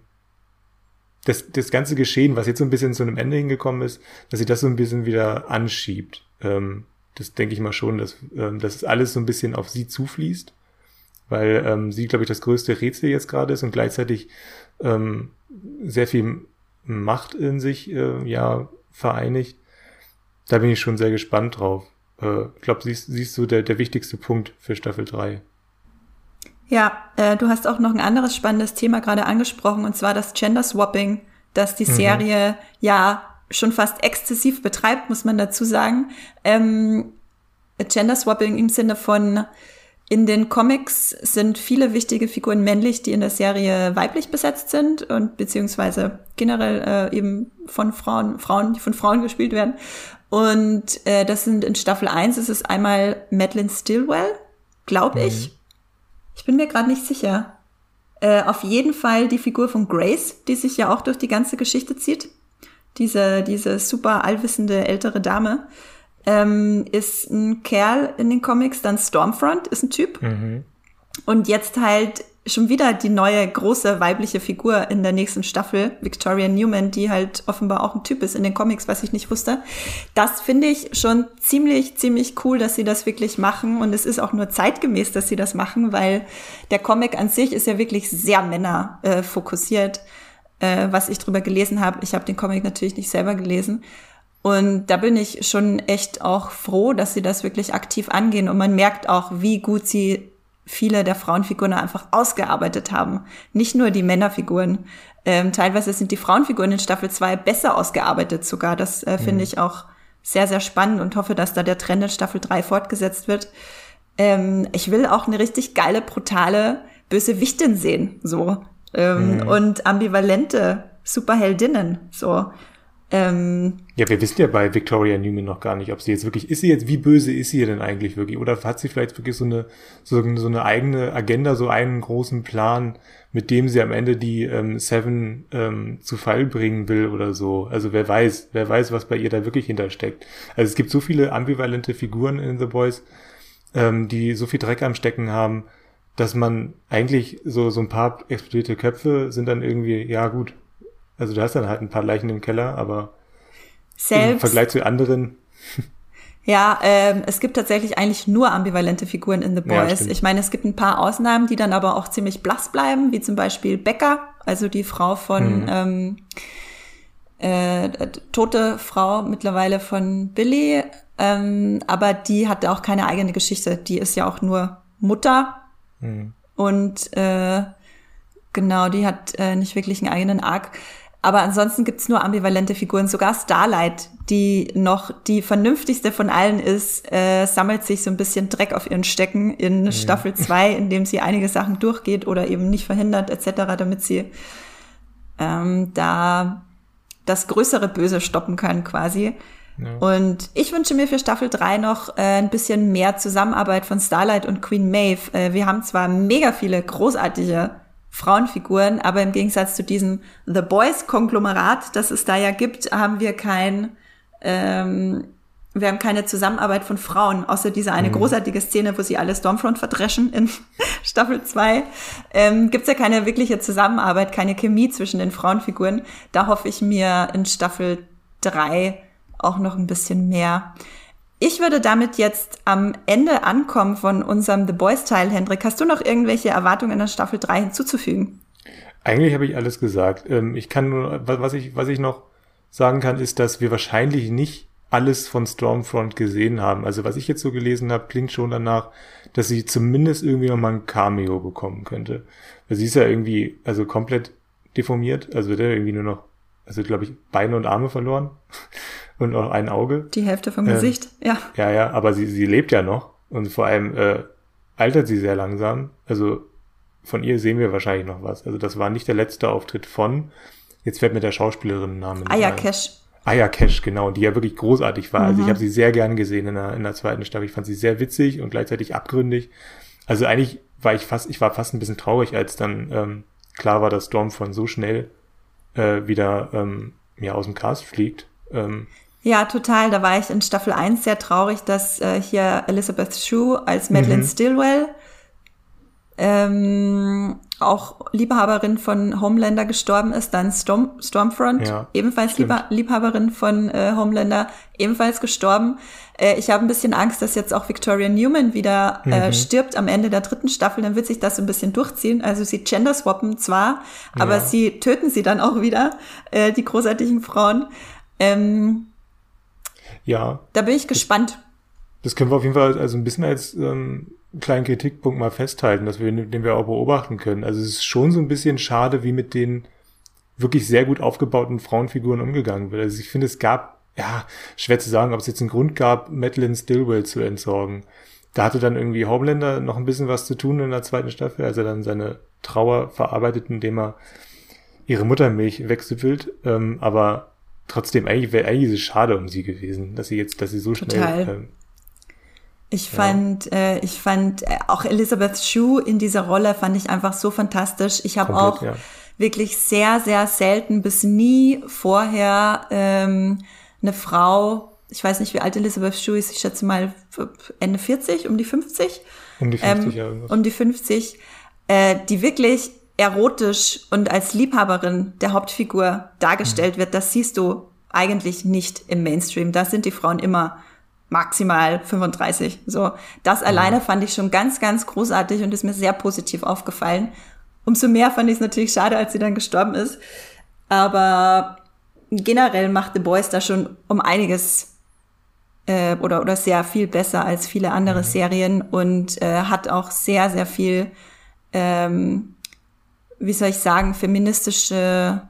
Speaker 2: das, das ganze Geschehen, was jetzt so ein bisschen zu einem Ende hingekommen ist, dass sie das so ein bisschen wieder anschiebt. Ähm, das denke ich mal schon, dass, ähm, dass es alles so ein bisschen auf sie zufließt, weil ähm, sie, glaube ich, das größte Rätsel jetzt gerade ist und gleichzeitig ähm, sehr viel Macht in sich äh, ja vereinigt. Da bin ich schon sehr gespannt drauf. Äh, ich glaube, sie ist, sie ist so der, der wichtigste Punkt für Staffel 3.
Speaker 1: Ja, äh, du hast auch noch ein anderes spannendes Thema gerade angesprochen, und zwar das Gender Swapping, das die mhm. Serie ja schon fast exzessiv betreibt, muss man dazu sagen. Ähm, Gender Swapping im Sinne von in den Comics sind viele wichtige Figuren männlich, die in der Serie weiblich besetzt sind und beziehungsweise generell äh, eben von Frauen, Frauen, die von Frauen gespielt werden. Und äh, das sind in Staffel 1 ist es einmal Madeline Stillwell, glaube ich. Mhm. Ich bin mir gerade nicht sicher. Äh, auf jeden Fall die Figur von Grace, die sich ja auch durch die ganze Geschichte zieht. Diese, diese super allwissende ältere Dame ähm, ist ein Kerl in den Comics, dann Stormfront ist ein Typ. Mhm. Und jetzt halt schon wieder die neue große weibliche Figur in der nächsten Staffel, Victoria Newman, die halt offenbar auch ein Typ ist in den Comics, was ich nicht wusste. Das finde ich schon ziemlich, ziemlich cool, dass sie das wirklich machen. Und es ist auch nur zeitgemäß, dass sie das machen, weil der Comic an sich ist ja wirklich sehr Männer äh, äh, was ich drüber gelesen habe. Ich habe den Comic natürlich nicht selber gelesen. Und da bin ich schon echt auch froh, dass sie das wirklich aktiv angehen. Und man merkt auch, wie gut sie viele der Frauenfiguren einfach ausgearbeitet haben. Nicht nur die Männerfiguren. Ähm, teilweise sind die Frauenfiguren in Staffel 2 besser ausgearbeitet sogar. Das äh, finde mhm. ich auch sehr, sehr spannend und hoffe, dass da der Trend in Staffel 3 fortgesetzt wird. Ähm, ich will auch eine richtig geile, brutale, böse Wichtin sehen. So. Ähm, mhm. Und ambivalente Superheldinnen. So.
Speaker 2: Ähm, ja, wir wissen ja bei Victoria Newman noch gar nicht, ob sie jetzt wirklich, ist sie jetzt, wie böse ist sie denn eigentlich wirklich? Oder hat sie vielleicht wirklich so eine, so, so eine eigene Agenda, so einen großen Plan, mit dem sie am Ende die ähm, Seven ähm, zu Fall bringen will oder so? Also wer weiß, wer weiß, was bei ihr da wirklich hintersteckt. Also es gibt so viele ambivalente Figuren in The Boys, ähm, die so viel Dreck am Stecken haben, dass man eigentlich so, so ein paar explodierte Köpfe sind dann irgendwie, ja gut, also du hast dann halt ein paar Leichen im Keller, aber
Speaker 1: Selbst,
Speaker 2: im Vergleich zu anderen. <laughs>
Speaker 1: Ja, ähm, es gibt tatsächlich eigentlich nur ambivalente Figuren in The Boys. Ja, ich meine, es gibt ein paar Ausnahmen, die dann aber auch ziemlich blass bleiben, wie zum Beispiel Becca, also die Frau von mhm. ähm, äh, tote Frau mittlerweile von Billy, ähm, aber die hat auch keine eigene Geschichte. Die ist ja auch nur Mutter mhm. und äh, genau, die hat äh, nicht wirklich einen eigenen Arc. Aber ansonsten gibt's nur ambivalente Figuren. Sogar Starlight, die noch die vernünftigste von allen ist, äh, sammelt sich so ein bisschen Dreck auf ihren Stecken in mhm. Staffel 2, indem sie einige Sachen durchgeht oder eben nicht verhindert etc., damit sie ähm, da das größere Böse stoppen kann quasi. Ja. Und ich wünsche mir für Staffel 3 noch äh, ein bisschen mehr Zusammenarbeit von Starlight und Queen Maeve. Äh, wir haben zwar mega viele großartige Frauenfiguren, aber im Gegensatz zu diesem The Boys Konglomerat, das es da ja gibt, haben wir kein, ähm, wir haben keine Zusammenarbeit von Frauen, außer dieser eine mhm. großartige Szene, wo sie alle Stormfront verdreschen in <laughs> Staffel 2. Ähm, Gibt ja keine wirkliche Zusammenarbeit, keine Chemie zwischen den Frauenfiguren. Da hoffe ich mir in Staffel 3 auch noch ein bisschen mehr. Ich würde damit jetzt am Ende ankommen von unserem The Boys-Teil, Hendrik. Hast du noch irgendwelche Erwartungen an Staffel 3 hinzuzufügen?
Speaker 2: Eigentlich habe ich alles gesagt. Ähm, ich kann nur, was ich, was ich noch sagen kann, ist, dass wir wahrscheinlich nicht alles von Stormfront gesehen haben. Also was ich jetzt so gelesen habe, klingt schon danach, dass sie zumindest irgendwie nochmal ein Cameo bekommen könnte. Weil sie ist ja irgendwie, also komplett deformiert, also wird ja irgendwie nur noch, also glaube ich, Beine und Arme verloren und auch ein Auge.
Speaker 1: Die Hälfte vom ähm, Gesicht, ja.
Speaker 2: Ja, ja, aber sie, sie lebt ja noch und vor allem äh, altert sie sehr langsam. Also von ihr sehen wir wahrscheinlich noch was. Also das war nicht der letzte Auftritt von, jetzt fällt mir der Schauspielerin Name
Speaker 1: Aya Cash.
Speaker 2: Aya Cash, genau, die ja wirklich großartig war. Mhm. Also ich mhm. habe sie sehr gern gesehen in der, in der zweiten Staffel. Ich fand sie sehr witzig und gleichzeitig abgründig. Also eigentlich war ich fast, ich war fast ein bisschen traurig, als dann ähm, klar war, dass Storm von so schnell äh, wieder ähm, ja, aus dem Cast fliegt. Ähm,
Speaker 1: ja, total. Da war ich in Staffel 1 sehr traurig, dass äh, hier Elizabeth Shue als Madeleine mhm. Stillwell, ähm, auch Liebhaberin von Homelander gestorben ist, dann Storm, Stormfront, ja, ebenfalls Liebha Liebhaberin von äh, Homelander, ebenfalls gestorben. Äh, ich habe ein bisschen Angst, dass jetzt auch Victoria Newman wieder äh, mhm. stirbt am Ende der dritten Staffel, dann wird sich das so ein bisschen durchziehen. Also sie gender swappen zwar, aber ja. sie töten sie dann auch wieder, äh, die großartigen Frauen. Ähm,
Speaker 2: ja.
Speaker 1: Da bin ich gespannt. Das,
Speaker 2: das, können wir auf jeden Fall also ein bisschen als ähm, kleinen Kritikpunkt mal festhalten, dass wir, den wir auch beobachten können. Also es ist schon so ein bisschen schade, wie mit den wirklich sehr gut aufgebauten Frauenfiguren umgegangen wird. Also ich finde, es gab, ja, schwer zu sagen, ob es jetzt einen Grund gab, Madeline Stillwell zu entsorgen. Da hatte dann irgendwie Homelander noch ein bisschen was zu tun in der zweiten Staffel, als er dann seine Trauer verarbeitet, indem er ihre Muttermilch wegsüffelt. Ähm, aber trotzdem, eigentlich wäre eigentlich es schade um sie gewesen, dass sie jetzt, dass sie so Total. schnell. Ähm,
Speaker 1: ich fand, ja. äh, ich fand äh, auch Elizabeth Shue in dieser Rolle fand ich einfach so fantastisch. Ich habe auch ja. wirklich sehr, sehr selten bis nie vorher ähm, eine Frau, ich weiß nicht, wie alt Elizabeth Shue ist, ich schätze mal Ende 40, um die 50.
Speaker 2: Um die 50, ähm, ja. Irgendwas.
Speaker 1: Um die 50, äh, die wirklich erotisch und als Liebhaberin der Hauptfigur dargestellt mhm. wird, das siehst du eigentlich nicht im Mainstream. Da sind die Frauen immer maximal 35. So, das mhm. alleine fand ich schon ganz, ganz großartig und ist mir sehr positiv aufgefallen. Umso mehr fand ich es natürlich schade, als sie dann gestorben ist. Aber generell macht The Boys da schon um einiges äh, oder, oder sehr viel besser als viele andere mhm. Serien und äh, hat auch sehr, sehr viel ähm, wie soll ich sagen, feministische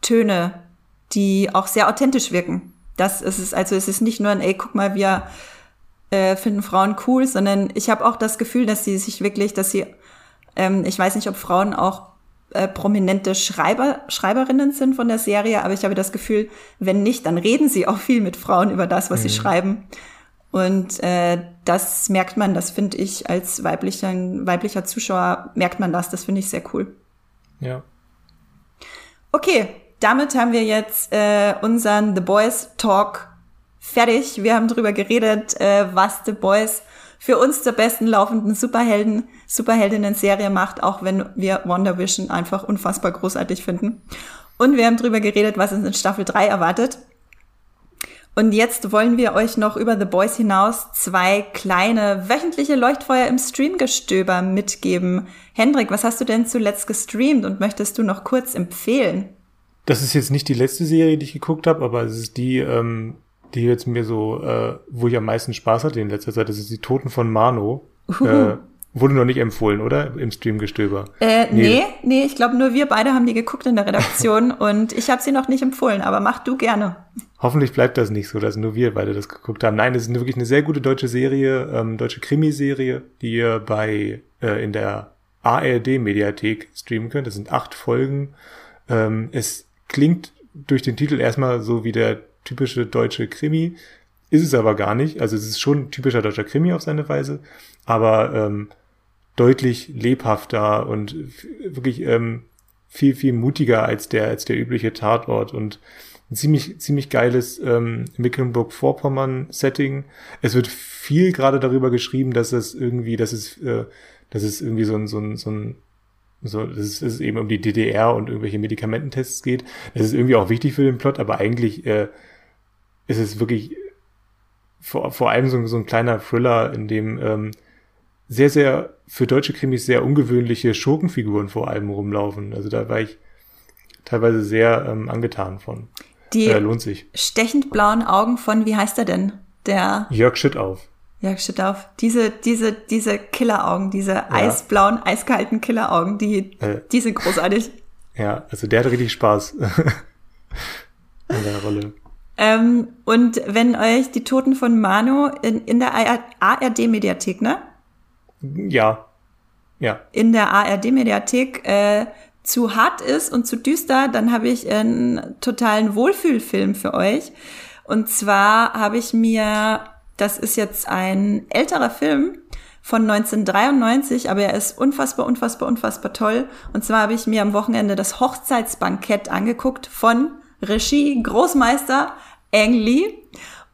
Speaker 1: Töne, die auch sehr authentisch wirken. Das ist es, also es ist nicht nur ein, ey, guck mal, wir äh, finden Frauen cool, sondern ich habe auch das Gefühl, dass sie sich wirklich, dass sie, ähm, ich weiß nicht, ob Frauen auch äh, prominente Schreiber, Schreiberinnen sind von der Serie, aber ich habe das Gefühl, wenn nicht, dann reden sie auch viel mit Frauen über das, was mhm. sie schreiben. Und äh, das merkt man, das finde ich als weiblicher, weiblicher Zuschauer, merkt man das, das finde ich sehr cool.
Speaker 2: Ja.
Speaker 1: Okay, damit haben wir jetzt äh, unseren The Boys Talk fertig. Wir haben drüber geredet, äh, was The Boys für uns zur besten laufenden Superhelden, Superheldinnen-Serie macht, auch wenn wir Wonder Vision einfach unfassbar großartig finden. Und wir haben drüber geredet, was uns in Staffel 3 erwartet. Und jetzt wollen wir euch noch über The Boys hinaus zwei kleine wöchentliche Leuchtfeuer im Streamgestöber mitgeben. Hendrik, was hast du denn zuletzt gestreamt und möchtest du noch kurz empfehlen?
Speaker 2: Das ist jetzt nicht die letzte Serie, die ich geguckt habe, aber es ist die, ähm, die jetzt mir so, äh, wo ich am meisten Spaß hatte in letzter Zeit. Das ist die Toten von Mano. Äh, Wurde noch nicht empfohlen, oder? Im Streamgestöber.
Speaker 1: Äh, nee, nee, nee ich glaube nur wir beide haben die geguckt in der Redaktion <laughs> und ich habe sie noch nicht empfohlen, aber mach du gerne.
Speaker 2: Hoffentlich bleibt das nicht so, dass nur wir beide das geguckt haben. Nein, es ist wirklich eine sehr gute deutsche Serie, ähm, deutsche Krimiserie, die ihr bei äh, in der ARD-Mediathek streamen könnt. Das sind acht Folgen. Ähm, es klingt durch den Titel erstmal so wie der typische deutsche Krimi, ist es aber gar nicht. Also es ist schon ein typischer deutscher Krimi auf seine Weise, aber ähm, deutlich lebhafter und wirklich ähm, viel, viel mutiger als der, als der übliche Tatort und ein ziemlich, ziemlich geiles ähm, Mecklenburg-Vorpommern-Setting. Es wird viel gerade darüber geschrieben, dass es irgendwie, dass es, äh, dass es irgendwie so ein, so ein, so ein so, dass es, eben um die DDR und irgendwelche Medikamententests geht. Das ist irgendwie auch wichtig für den Plot, aber eigentlich äh, ist es wirklich vor, vor allem so, so ein kleiner Thriller, in dem ähm, sehr, sehr für deutsche Krimis sehr ungewöhnliche Schurkenfiguren vor allem rumlaufen. Also da war ich teilweise sehr ähm, angetan von.
Speaker 1: Die äh, lohnt sich. stechend blauen Augen von, wie heißt er denn? Der
Speaker 2: Jörg Schüttauf.
Speaker 1: Jörg Schüttauf. Diese, diese, diese Killeraugen, diese ja. eisblauen, eiskalten Killeraugen, die, äh, die sind großartig.
Speaker 2: Ja, also der hat richtig Spaß <laughs> in der Rolle.
Speaker 1: Ähm, und wenn euch die Toten von Manu in, in der ARD-Mediathek, ne?
Speaker 2: Ja. Ja.
Speaker 1: In der ARD-Mediathek äh, zu hart ist und zu düster, dann habe ich einen totalen Wohlfühlfilm für euch. Und zwar habe ich mir, das ist jetzt ein älterer Film von 1993, aber er ist unfassbar, unfassbar, unfassbar toll. Und zwar habe ich mir am Wochenende das Hochzeitsbankett angeguckt von Regie Großmeister Ang Lee.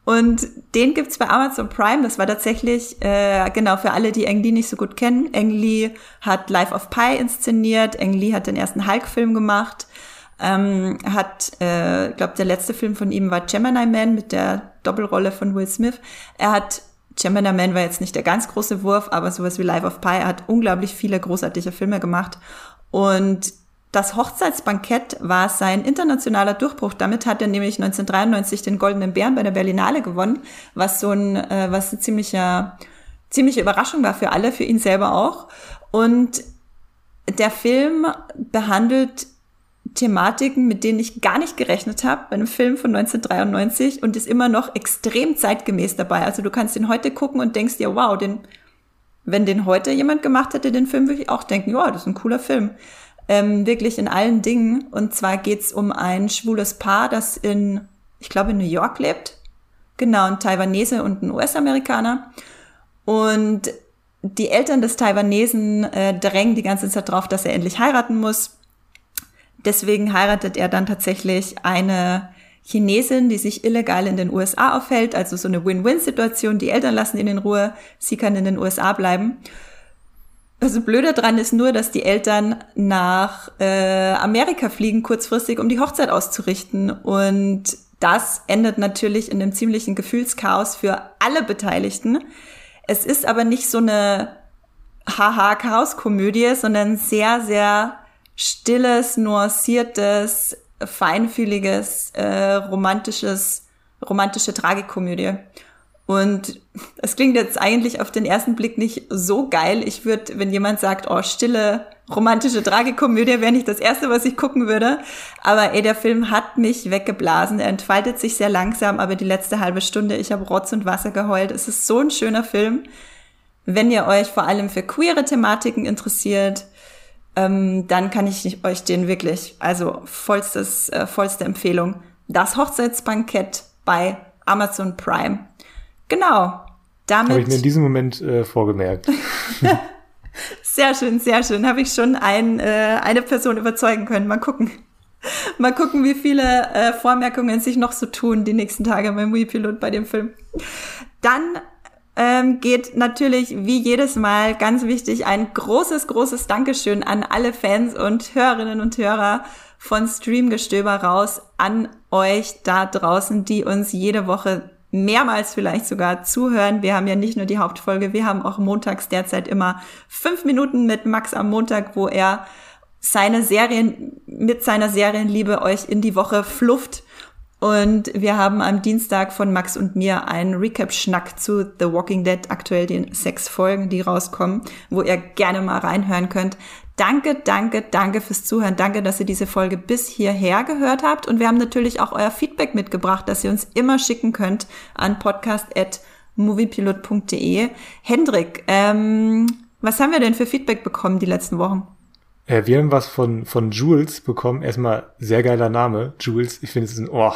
Speaker 1: Und den gibt's bei Amazon Prime. Das war tatsächlich, äh, genau, für alle, die Ang Lee nicht so gut kennen. Ang Lee hat Life of Pi inszeniert. Ang Lee hat den ersten Hulk-Film gemacht. Ähm, hat, äh, glaube, der letzte Film von ihm war Gemini Man mit der Doppelrolle von Will Smith. Er hat Gemini Man war jetzt nicht der ganz große Wurf, aber sowas wie Life of Pi. Er hat unglaublich viele großartige Filme gemacht. Und das Hochzeitsbankett war sein internationaler Durchbruch. Damit hat er nämlich 1993 den Goldenen Bären bei der Berlinale gewonnen, was so ein, äh, was eine ziemliche, ziemliche Überraschung war für alle, für ihn selber auch. Und der Film behandelt Thematiken, mit denen ich gar nicht gerechnet habe, bei einem Film von 1993 und ist immer noch extrem zeitgemäß dabei. Also du kannst ihn heute gucken und denkst dir, wow, den, wenn den heute jemand gemacht hätte, den Film würde ich auch denken, ja, das ist ein cooler Film ähm, wirklich in allen Dingen. Und zwar geht's um ein schwules Paar, das in, ich glaube, in New York lebt. Genau, ein Taiwanese und ein US-Amerikaner. Und die Eltern des Taiwanesen äh, drängen die ganze Zeit drauf, dass er endlich heiraten muss. Deswegen heiratet er dann tatsächlich eine Chinesin, die sich illegal in den USA aufhält, also so eine Win-Win-Situation. Die Eltern lassen ihn in Ruhe, sie kann in den USA bleiben. Also blöder dran ist nur, dass die Eltern nach äh, Amerika fliegen, kurzfristig, um die Hochzeit auszurichten. Und das endet natürlich in einem ziemlichen Gefühlschaos für alle Beteiligten. Es ist aber nicht so eine Haha-Chaos-Komödie, sondern sehr, sehr stilles, nuanciertes, feinfühliges, äh, romantisches, romantische Tragikomödie. Und es klingt jetzt eigentlich auf den ersten Blick nicht so geil. Ich würde, wenn jemand sagt, oh, stille, romantische Tragikomödie, wäre nicht das erste, was ich gucken würde. Aber ey, der Film hat mich weggeblasen. Er entfaltet sich sehr langsam, aber die letzte halbe Stunde, ich habe Rotz und Wasser geheult. Es ist so ein schöner Film. Wenn ihr euch vor allem für queere Thematiken interessiert, ähm, dann kann ich euch den wirklich, also vollstes, äh, vollste Empfehlung. Das Hochzeitsbankett bei Amazon Prime. Genau.
Speaker 2: Damit. Habe ich mir in diesem Moment äh, vorgemerkt. <laughs>
Speaker 1: sehr schön, sehr schön. Habe ich schon ein, äh, eine Person überzeugen können. Mal gucken. Mal gucken, wie viele äh, Vormerkungen sich noch so tun die nächsten Tage beim Wii-Pilot bei dem Film. Dann ähm, geht natürlich wie jedes Mal ganz wichtig ein großes, großes Dankeschön an alle Fans und Hörerinnen und Hörer von Streamgestöber raus an euch da draußen, die uns jede Woche mehrmals vielleicht sogar zuhören. Wir haben ja nicht nur die Hauptfolge, wir haben auch montags derzeit immer fünf Minuten mit Max am Montag, wo er seine Serien mit seiner Serienliebe euch in die Woche flufft. Und wir haben am Dienstag von Max und mir einen Recap-Schnack zu The Walking Dead, aktuell den sechs Folgen, die rauskommen, wo ihr gerne mal reinhören könnt. Danke, danke, danke fürs Zuhören. Danke, dass ihr diese Folge bis hierher gehört habt. Und wir haben natürlich auch euer Feedback mitgebracht, das ihr uns immer schicken könnt an podcast.moviepilot.de. Hendrik, ähm, was haben wir denn für Feedback bekommen die letzten Wochen?
Speaker 2: Äh, wir haben was von, von Jules bekommen. Erstmal sehr geiler Name. Jules, ich finde es ist ein Ohr.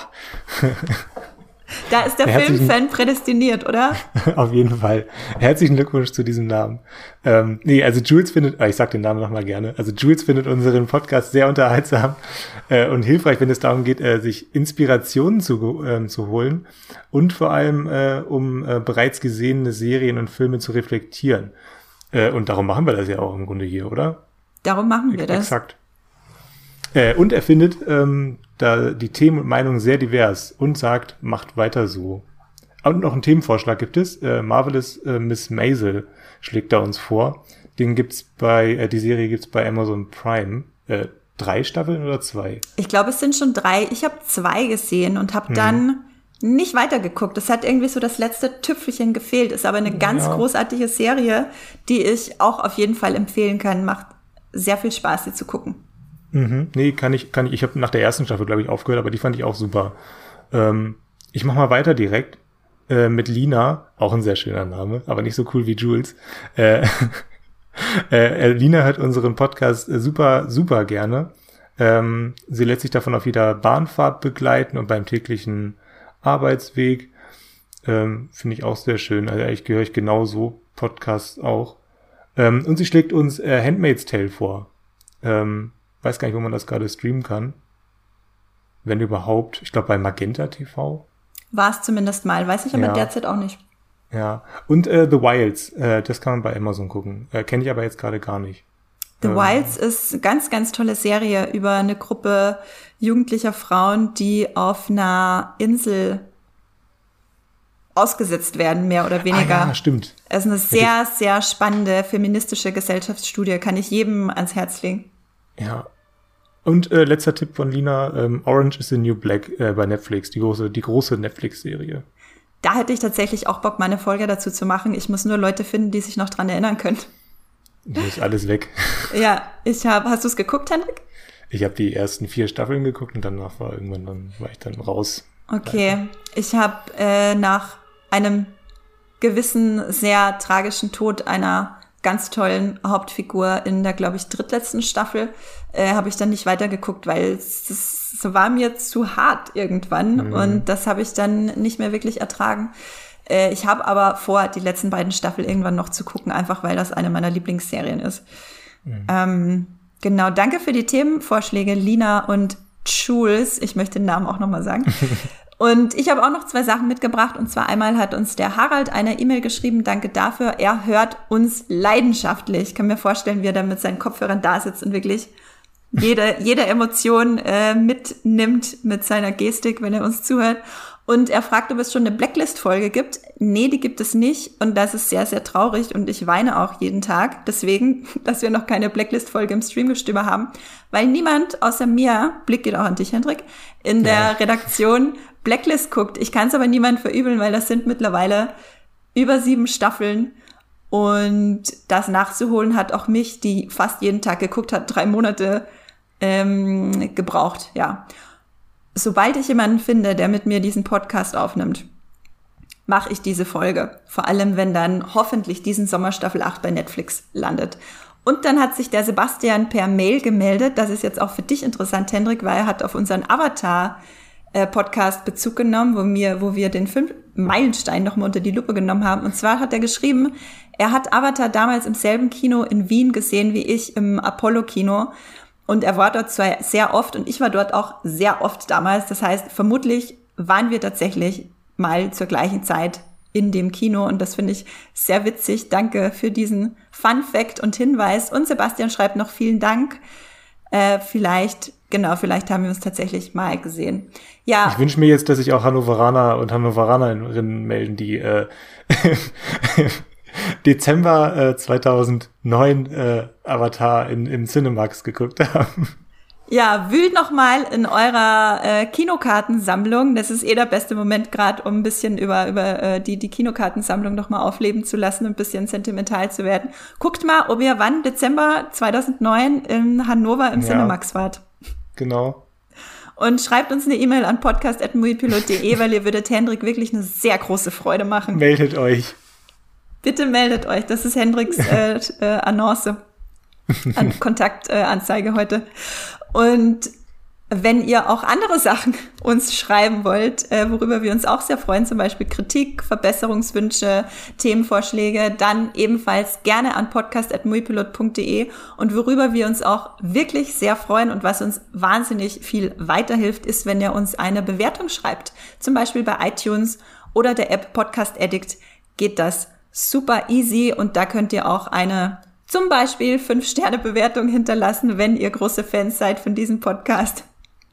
Speaker 2: <laughs>
Speaker 1: Da ist der Filmfan prädestiniert, oder? <laughs>
Speaker 2: Auf jeden Fall. Herzlichen Glückwunsch zu diesem Namen. Ähm, nee, also Jules findet, ich sag den Namen nochmal gerne, also Jules findet unseren Podcast sehr unterhaltsam äh, und hilfreich, wenn es darum geht, äh, sich Inspirationen zu, äh, zu holen und vor allem, äh, um äh, bereits gesehene Serien und Filme zu reflektieren. Äh, und darum machen wir das ja auch im Grunde hier, oder?
Speaker 1: Darum machen wir das.
Speaker 2: Exakt. Und er findet ähm, da die Themen und Meinungen sehr divers und sagt, macht weiter so. Und noch einen Themenvorschlag gibt es. Äh, Marvelous äh, Miss Maisel schlägt da uns vor. Den gibt's bei, äh, die Serie gibt's bei Amazon Prime. Äh, drei Staffeln oder zwei?
Speaker 1: Ich glaube, es sind schon drei. Ich habe zwei gesehen und habe hm. dann nicht weitergeguckt. Es hat irgendwie so das letzte Tüpfelchen gefehlt. Ist aber eine ganz ja. großartige Serie, die ich auch auf jeden Fall empfehlen kann. Macht sehr viel Spaß, sie zu gucken.
Speaker 2: Mhm. Nee, kann ich, kann ich. Ich habe nach der ersten Staffel, glaube ich, aufgehört, aber die fand ich auch super. Ähm, ich mach mal weiter direkt äh, mit Lina, auch ein sehr schöner Name, aber nicht so cool wie Jules. <laughs> Äh, äh, Lina hört unseren Podcast äh, super, super gerne. Ähm, sie lässt sich davon auf jeder Bahnfahrt begleiten und beim täglichen Arbeitsweg. Ähm, Finde ich auch sehr schön. Also ich gehöre ich genauso Podcasts auch. Ähm, und sie schlägt uns äh, Handmaid's Tale vor. Ähm, weiß gar nicht, wo man das gerade streamen kann. Wenn überhaupt. Ich glaube bei Magenta TV.
Speaker 1: War es zumindest mal, weiß ich aber ja. derzeit auch nicht.
Speaker 2: Ja. Und äh, The Wilds, äh, das kann man bei Amazon gucken. Äh, Kenne ich aber jetzt gerade gar nicht.
Speaker 1: The ähm. Wilds ist eine ganz, ganz tolle Serie über eine Gruppe jugendlicher Frauen, die auf einer Insel ausgesetzt werden, mehr oder weniger. Ah,
Speaker 2: ja, stimmt.
Speaker 1: Es ist eine sehr, sehr spannende feministische Gesellschaftsstudie, kann ich jedem ans Herz legen.
Speaker 2: Ja. Und äh, letzter Tipp von Lina, ähm, Orange is the New Black äh, bei Netflix, die große, die große Netflix-Serie.
Speaker 1: Da hätte ich tatsächlich auch Bock, meine Folge dazu zu machen. Ich muss nur Leute finden, die sich noch dran erinnern können.
Speaker 2: Das ist alles weg. <laughs>
Speaker 1: Ja, ich habe. Hast du es geguckt, Hendrik?
Speaker 2: Ich habe die ersten vier Staffeln geguckt und danach war irgendwann dann war ich dann raus.
Speaker 1: Okay, ich habe äh, nach einem gewissen sehr tragischen Tod einer ganz tollen Hauptfigur in der, glaube ich, drittletzten Staffel, äh, habe ich dann nicht weitergeguckt, weil es, es war mir zu hart irgendwann mhm. und das habe ich dann nicht mehr wirklich ertragen. Äh, ich habe aber vor, die letzten beiden Staffeln irgendwann noch zu gucken, einfach weil das eine meiner Lieblingsserien ist. Mhm. Ähm, genau, danke für die Themenvorschläge, Lina und Jules. Ich möchte den Namen auch nochmal sagen. <laughs> Und ich habe auch noch zwei Sachen mitgebracht. Und zwar einmal hat uns der Harald eine E-Mail geschrieben. Danke dafür. Er hört uns leidenschaftlich. Ich kann mir vorstellen, wie er da mit seinen Kopfhörern da sitzt und wirklich jede, <laughs> jede Emotion äh, mitnimmt mit seiner Gestik, wenn er uns zuhört. Und er fragt, ob es schon eine Blacklist-Folge gibt. Nee, die gibt es nicht. Und das ist sehr, sehr traurig. Und ich weine auch jeden Tag. Deswegen, <laughs> dass wir noch keine Blacklist-Folge im Streamgestöber haben. Weil niemand außer mir, Blick geht auch an dich, Hendrik, in der ja. Redaktion Blacklist guckt. Ich kann es aber niemand verübeln, weil das sind mittlerweile über sieben Staffeln. Und das nachzuholen hat auch mich, die fast jeden Tag geguckt hat, drei Monate ähm, gebraucht, ja sobald ich jemanden finde, der mit mir diesen Podcast aufnimmt, mache ich diese Folge. Vor allem, wenn dann hoffentlich diesen Sommer Staffel 8 bei Netflix landet. Und dann hat sich der Sebastian per Mail gemeldet. Das ist jetzt auch für dich interessant, Hendrik, weil er hat auf unseren Avatar äh, Podcast Bezug genommen, wo wir, wo wir den Film Meilenstein nochmal unter die Lupe genommen haben. Und zwar hat er geschrieben, er hat Avatar damals im selben Kino in Wien gesehen wie ich im Apollo Kino und er war dort zwar sehr oft und ich war dort auch sehr oft damals. Das heißt, vermutlich waren wir tatsächlich mal zur gleichen Zeit in dem Kino und das finde ich sehr witzig. Danke für diesen Fun Fact und Hinweis. Und Sebastian schreibt noch vielen Dank. Äh, vielleicht genau, vielleicht haben wir uns tatsächlich mal gesehen. Ja.
Speaker 2: Ich wünsche mir jetzt, dass sich auch Hannoveraner und Hannoveranerinnen melden, die äh, <laughs> Dezember äh, 2009 äh, Avatar in, im Cinemax geguckt haben.
Speaker 1: Ja, wühlt noch mal in eurer äh, Kinokartensammlung. Das ist eh der beste Moment gerade, um ein bisschen über über äh, die die Kinokartensammlung noch mal aufleben zu lassen und ein bisschen sentimental zu werden. Guckt mal, ob ihr wann Dezember 2009 in Hannover im ja, Cinemax wart.
Speaker 2: Genau.
Speaker 1: Und schreibt uns eine E-Mail an podcast@muipilot.de, weil ihr würdet Hendrik wirklich eine sehr große Freude machen.
Speaker 2: Meldet euch.
Speaker 1: Bitte meldet euch. Das ist Hendriks <laughs> äh, äh, Annonce. An Kontaktanzeige äh, heute. Und wenn ihr auch andere Sachen <laughs> uns schreiben wollt, äh, worüber wir uns auch sehr freuen, zum Beispiel Kritik, Verbesserungswünsche, Themenvorschläge, dann ebenfalls gerne an podcast.muipilot.de und worüber wir uns auch wirklich sehr freuen und was uns wahnsinnig viel weiterhilft, ist, wenn ihr uns eine Bewertung schreibt. Zum Beispiel bei iTunes oder der App Podcast Addict geht das super easy und da könnt ihr auch eine zum Beispiel 5-Sterne-Bewertung hinterlassen, wenn ihr große Fans seid von diesem Podcast.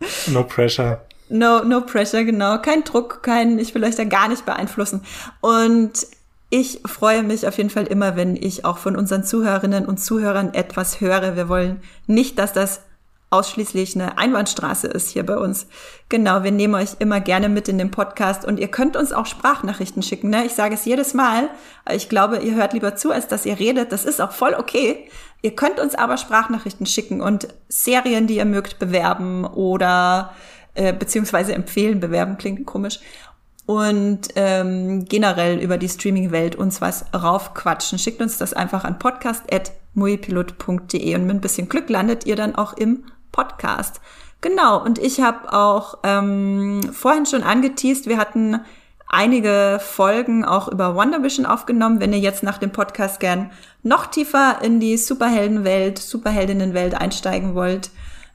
Speaker 1: <laughs>
Speaker 2: No pressure.
Speaker 1: No, no pressure, genau. Kein Druck, kein, ich will euch da gar nicht beeinflussen. Und ich freue mich auf jeden Fall immer, wenn ich auch von unseren Zuhörerinnen und Zuhörern etwas höre. Wir wollen nicht, dass das ausschließlich eine Einbahnstraße ist hier bei uns. Genau, wir nehmen euch immer gerne mit in den Podcast und ihr könnt uns auch Sprachnachrichten schicken. Ne? Ich sage es jedes Mal. Ich glaube, ihr hört lieber zu, als dass ihr redet. Das ist auch voll okay. Ihr könnt uns aber Sprachnachrichten schicken und Serien, die ihr mögt, bewerben oder äh, beziehungsweise empfehlen. Bewerben klingt komisch. Und ähm, generell über die Streaming-Welt uns was raufquatschen. Schickt uns das einfach an podcast.muipilot.de und mit ein bisschen Glück landet ihr dann auch im Podcast. Genau, und ich habe auch ähm, vorhin schon angeteased, wir hatten einige Folgen auch über Wonder Vision aufgenommen. Wenn ihr jetzt nach dem Podcast gern noch tiefer in die Superheldenwelt, Superheldinnenwelt einsteigen wollt,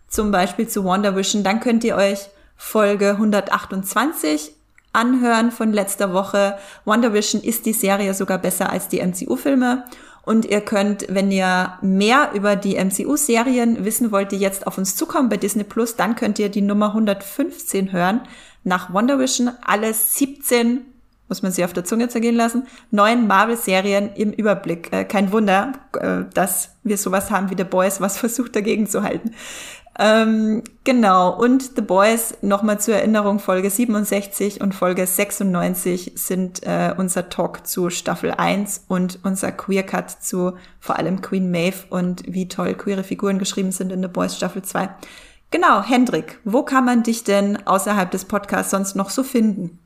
Speaker 1: zum Beispiel zu Wonder Vision, dann könnt ihr euch Folge 128 anhören von letzter Woche. Wonder Vision ist die Serie sogar besser als die MCU-Filme. Und ihr könnt, wenn ihr mehr über die MCU-Serien wissen wollt, die jetzt auf uns zukommen bei Disney Plus, dann könnt ihr die Nummer 115 hören. Nach Wonder Vision alle 17, muss man sie auf der Zunge zergehen lassen, neuen Marvel-Serien im Überblick. Äh, kein Wunder, äh, dass wir sowas haben wie The Boys, was <laughs> versucht dagegen zu halten. Ähm, genau, und The Boys, nochmal zur Erinnerung, Folge 67 und Folge 96 sind äh, unser Talk zu Staffel 1 und unser Queer Cut zu vor allem Queen Maeve und wie toll queere Figuren geschrieben sind in The Boys Staffel 2. Genau, Hendrik, wo kann man dich denn außerhalb des Podcasts sonst noch so finden?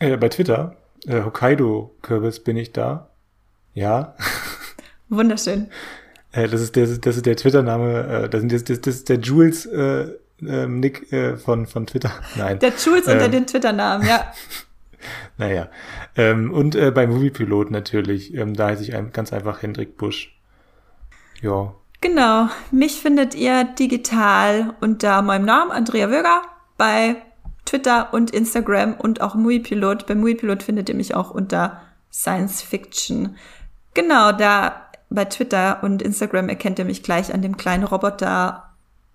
Speaker 2: Äh, bei Twitter. Äh, Hokkaido-Kürbis bin ich da. Ja.
Speaker 1: Wunderschön.
Speaker 2: Äh, das ist der, das ist der Twitter-Name, äh, das, das, das, das ist der Jules äh, äh, Nick äh, von, von Twitter. <laughs> Nein.
Speaker 1: Der Jules ähm, unter den Twitter-Namen, ja. <laughs>
Speaker 2: naja. Ähm, und äh, bei Moviepilot natürlich. Ähm, da heiße ich ein, ganz einfach Hendrik Busch. Ja.
Speaker 1: Genau. Mich findet ihr digital unter meinem Namen Andrea Würger bei Twitter und Instagram und auch Muipilot. Bei Muipilot findet ihr mich auch unter Science Fiction. Genau, da bei Twitter und Instagram erkennt ihr mich gleich an dem kleinen Roboter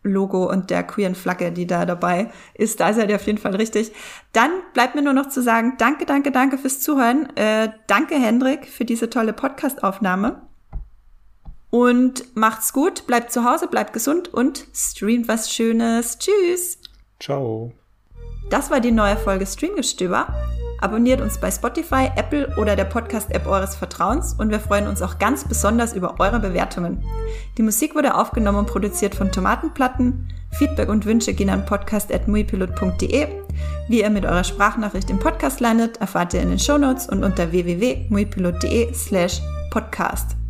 Speaker 1: Logo und der queeren Flagge, die da dabei ist. Da seid ihr auf jeden Fall richtig. Dann bleibt mir nur noch zu sagen, danke, danke, danke fürs Zuhören. Äh, danke, Hendrik, für diese tolle Podcast-Aufnahme. Und macht's gut, bleibt zu Hause, bleibt gesund und streamt was Schönes. Tschüss.
Speaker 2: Ciao.
Speaker 1: Das war die neue Folge Streamgestöber. Abonniert uns bei Spotify, Apple oder der Podcast-App eures Vertrauens und wir freuen uns auch ganz besonders über eure Bewertungen. Die Musik wurde aufgenommen und produziert von Tomatenplatten. Feedback und Wünsche gehen an podcast.muipilot.de. Wie ihr mit eurer Sprachnachricht im Podcast landet, erfahrt ihr in den Shownotes und unter www.muipilot.de slash podcast.